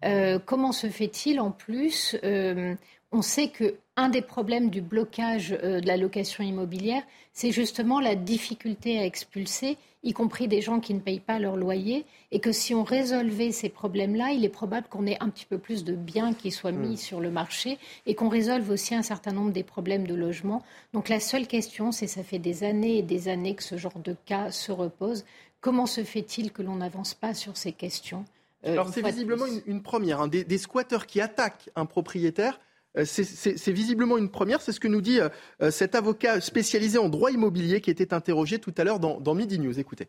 Euh, comment se fait-il en plus euh, On sait que un des problèmes du blocage euh, de la location immobilière, c'est justement la difficulté à expulser, y compris des gens qui ne payent pas leur loyer, et que si on résolvait ces problèmes-là, il est probable qu'on ait un petit peu plus de biens qui soient mis hmm. sur le marché et qu'on résolve aussi un certain nombre des problèmes de logement. Donc la seule question, c'est ça fait des années et des années que ce genre de cas se repose. Comment se fait-il que l'on n'avance pas sur ces questions? Alors c'est visiblement une, première. Hein. Des, squatteurs qui attaquent un propriétaire, euh, c'est visiblement une première. C'est ce que nous dit euh, cet avocat spécialisé en droit immobilier qui était interrogé tout à l'heure dans, dans Midi News. Écoutez.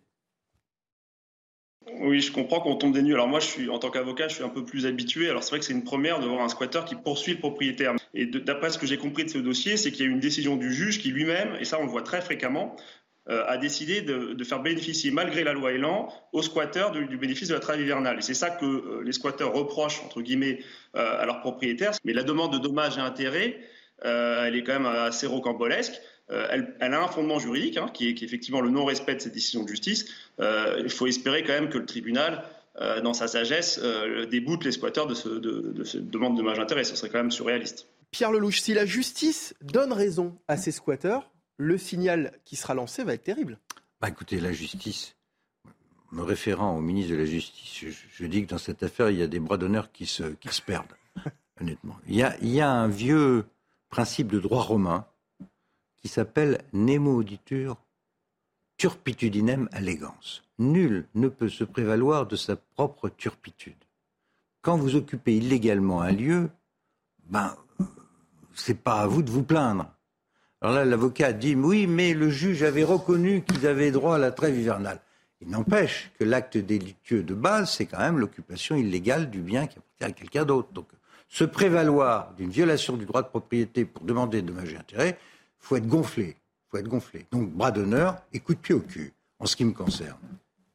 Oui, je comprends qu'on tombe des nues. Alors moi, je suis en tant qu'avocat, je suis un peu plus habitué. Alors c'est vrai que c'est une première de voir un squatteur qui poursuit le propriétaire. Et d'après ce que j'ai compris de ce dossier, c'est qu'il y a une décision du juge qui lui-même, et ça on le voit très fréquemment, euh, a décidé de, faire bénéficier, malgré la loi Elan, aux squatteurs du, bénéfice de la trêve hivernale. Et c'est ça que euh, les squatteurs reprochent, entre guillemets, euh, à leurs propriétaires. Mais la demande de dommages et intérêts, elle est quand même assez rocambolesque. Elle, elle, a un fondement juridique, hein, qui, est, effectivement le non-respect de cette décision de justice. il faut espérer quand même que le tribunal, dans sa sagesse, déboute les squatteurs de, ce, de, de cette demande de dommages et intérêts. Ce serait quand même surréaliste. Pierre Lelouch, si la justice donne raison à ces squatteurs, le signal qui sera lancé va être terrible. Bah écoutez, la justice, me référant au ministre de la Justice, je, dis que dans cette affaire, il y a des bras d'honneur qui se, qui se perdent, honnêtement. Il y, a, il y, a, un vieux principe de droit romain qui s'appelle nemo auditur turpitudinem allegans. Nul ne peut se prévaloir de sa propre turpitude. Quand vous occupez illégalement un lieu, ben, c'est pas à vous de vous plaindre. Alors là, l'avocat dit oui, mais le juge avait reconnu qu'ils avaient droit à la trêve hivernale. Il n'empêche que l'acte délictueux de base, c'est quand même l'occupation illégale du bien qui appartient à quelqu'un d'autre. Donc, se prévaloir d'une violation du droit de propriété pour demander dommages et intérêts, faut être gonflé. faut être gonflé. Donc, bras d'honneur et coup de pied au cul, en ce qui me concerne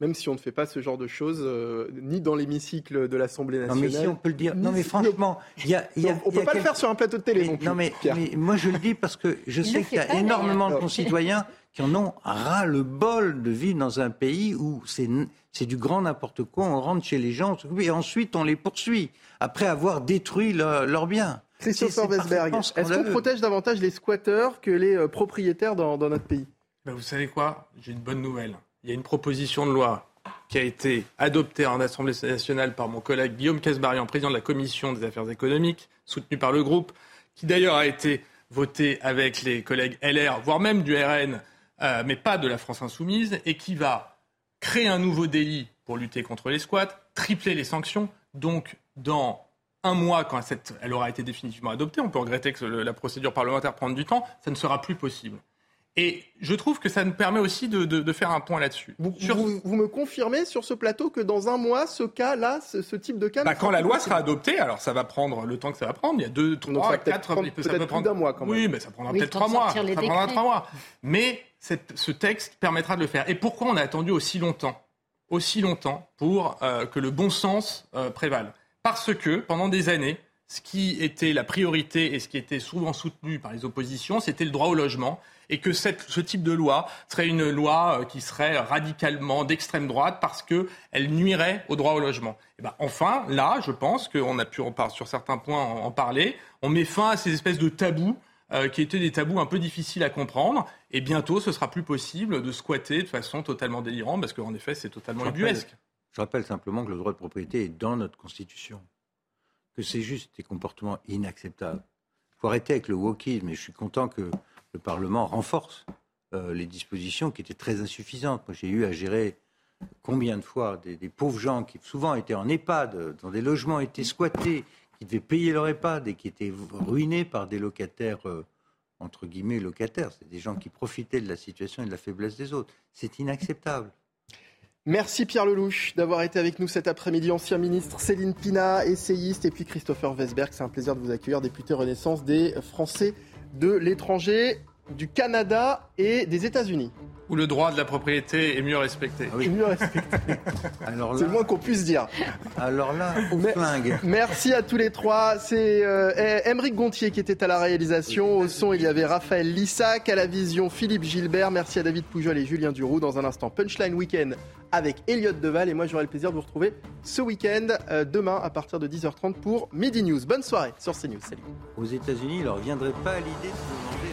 même si on ne fait pas ce genre de choses, euh, ni dans l'hémicycle de l'Assemblée nationale. Non, mais si on peut le dire. Non, mais franchement, il y a. on ne peut pas le faire sur un plateau de télé non plus. Non, mais, moi je le dis parce que je sais qu'il y a énormément de concitoyens qui en ont ras le bol de vivre dans un pays où c'est du grand n'importe quoi. On rentre chez les gens et ensuite on les poursuit après avoir détruit leurs biens. Christopher Westberg, est-ce qu'on protège davantage les squatteurs que les euh, propriétaires dans, notre pays? Ben Vous savez quoi? J'ai une bonne nouvelle il y a une proposition de loi qui a été adoptée en Assemblée nationale par mon collègue Guillaume Casbarian, président de la Commission des affaires économiques, soutenu par le groupe, qui d'ailleurs a été votée avec les collègues LR, voire même du RN, euh, mais pas de la France insoumise, et qui va créer un nouveau délit pour lutter contre les squats, tripler les sanctions. Donc, dans un mois, quand elle aura été définitivement adoptée, on peut regretter que la procédure parlementaire prenne du temps, ça ne sera plus possible. Et je trouve que ça nous permet aussi de, faire un point là-dessus. Vous, me confirmez sur ce plateau que dans un mois, ce cas-là, ce, type de cas... Bah, quand la loi sera adoptée, alors ça va prendre le temps que ça va prendre, il y a deux, trois, quatre... ça peut prendre d'un mois quand même. Oui, mais ça prendra peut-être trois mois. Ça prendra trois mois. Mais ce texte permettra de le faire. Et pourquoi on a attendu aussi longtemps Aussi longtemps pour euh, que le bon sens euh, prévale? Parce que pendant des années, ce qui était la priorité et ce qui était souvent soutenu par les oppositions, c'était le droit au logement et que ce type de loi serait une loi euh, qui serait radicalement d'extrême droite parce qu'elle nuirait au droit au logement. Et ben enfin, là, je pense qu'on a pu sur certains points en, parler, on met fin à ces espèces de tabous euh, qui étaient des tabous un peu difficiles à comprendre. Et bientôt, ce sera plus possible de squatter de façon totalement délirante, parce qu'en effet, c'est totalement ubuesque. Je rappelle simplement que le droit de propriété est dans notre Constitution. que c'est juste des comportements inacceptables. Il faut arrêter avec le wokisme, et je suis content que le Parlement renforce euh, les dispositions qui étaient très insuffisantes. Moi, j'ai eu à gérer combien de fois des, pauvres gens qui souvent étaient en EHPAD, dans des logements étaient squattés, qui devaient payer leur EHPAD et qui étaient ruinés par des locataires, euh, entre guillemets, locataires. C'est des gens qui profitaient de la situation et de la faiblesse des autres. C'est inacceptable. Merci Pierre Lelouch d'avoir été avec nous cet après-midi. Ancien ministre Céline Pina, essayiste, et puis Christopher Vesberg. C'est un plaisir de vous accueillir, député Renaissance des Français de l'étranger, du Canada et des États-Unis. Où le droit de la propriété est mieux respecté. Ah mieux respecté. Alors C'est le moins qu'on puisse dire. Alors là, au flingue. Merci à tous les trois. C'est euh, Émeric Gontier qui était à la réalisation. Au son, il y avait Raphaël Lissac. À la vision, Philippe Gilbert. Merci à David Poujol et Julien Duroux. Dans un instant, Punchline Weekend avec Elliot Deval. Et moi, j'aurai le plaisir de vous retrouver ce week-end, euh, demain, à partir de 10h30 pour Midi News. Bonne soirée sur CNews. Salut. Aux États-Unis, il leur viendrait pas à l'idée de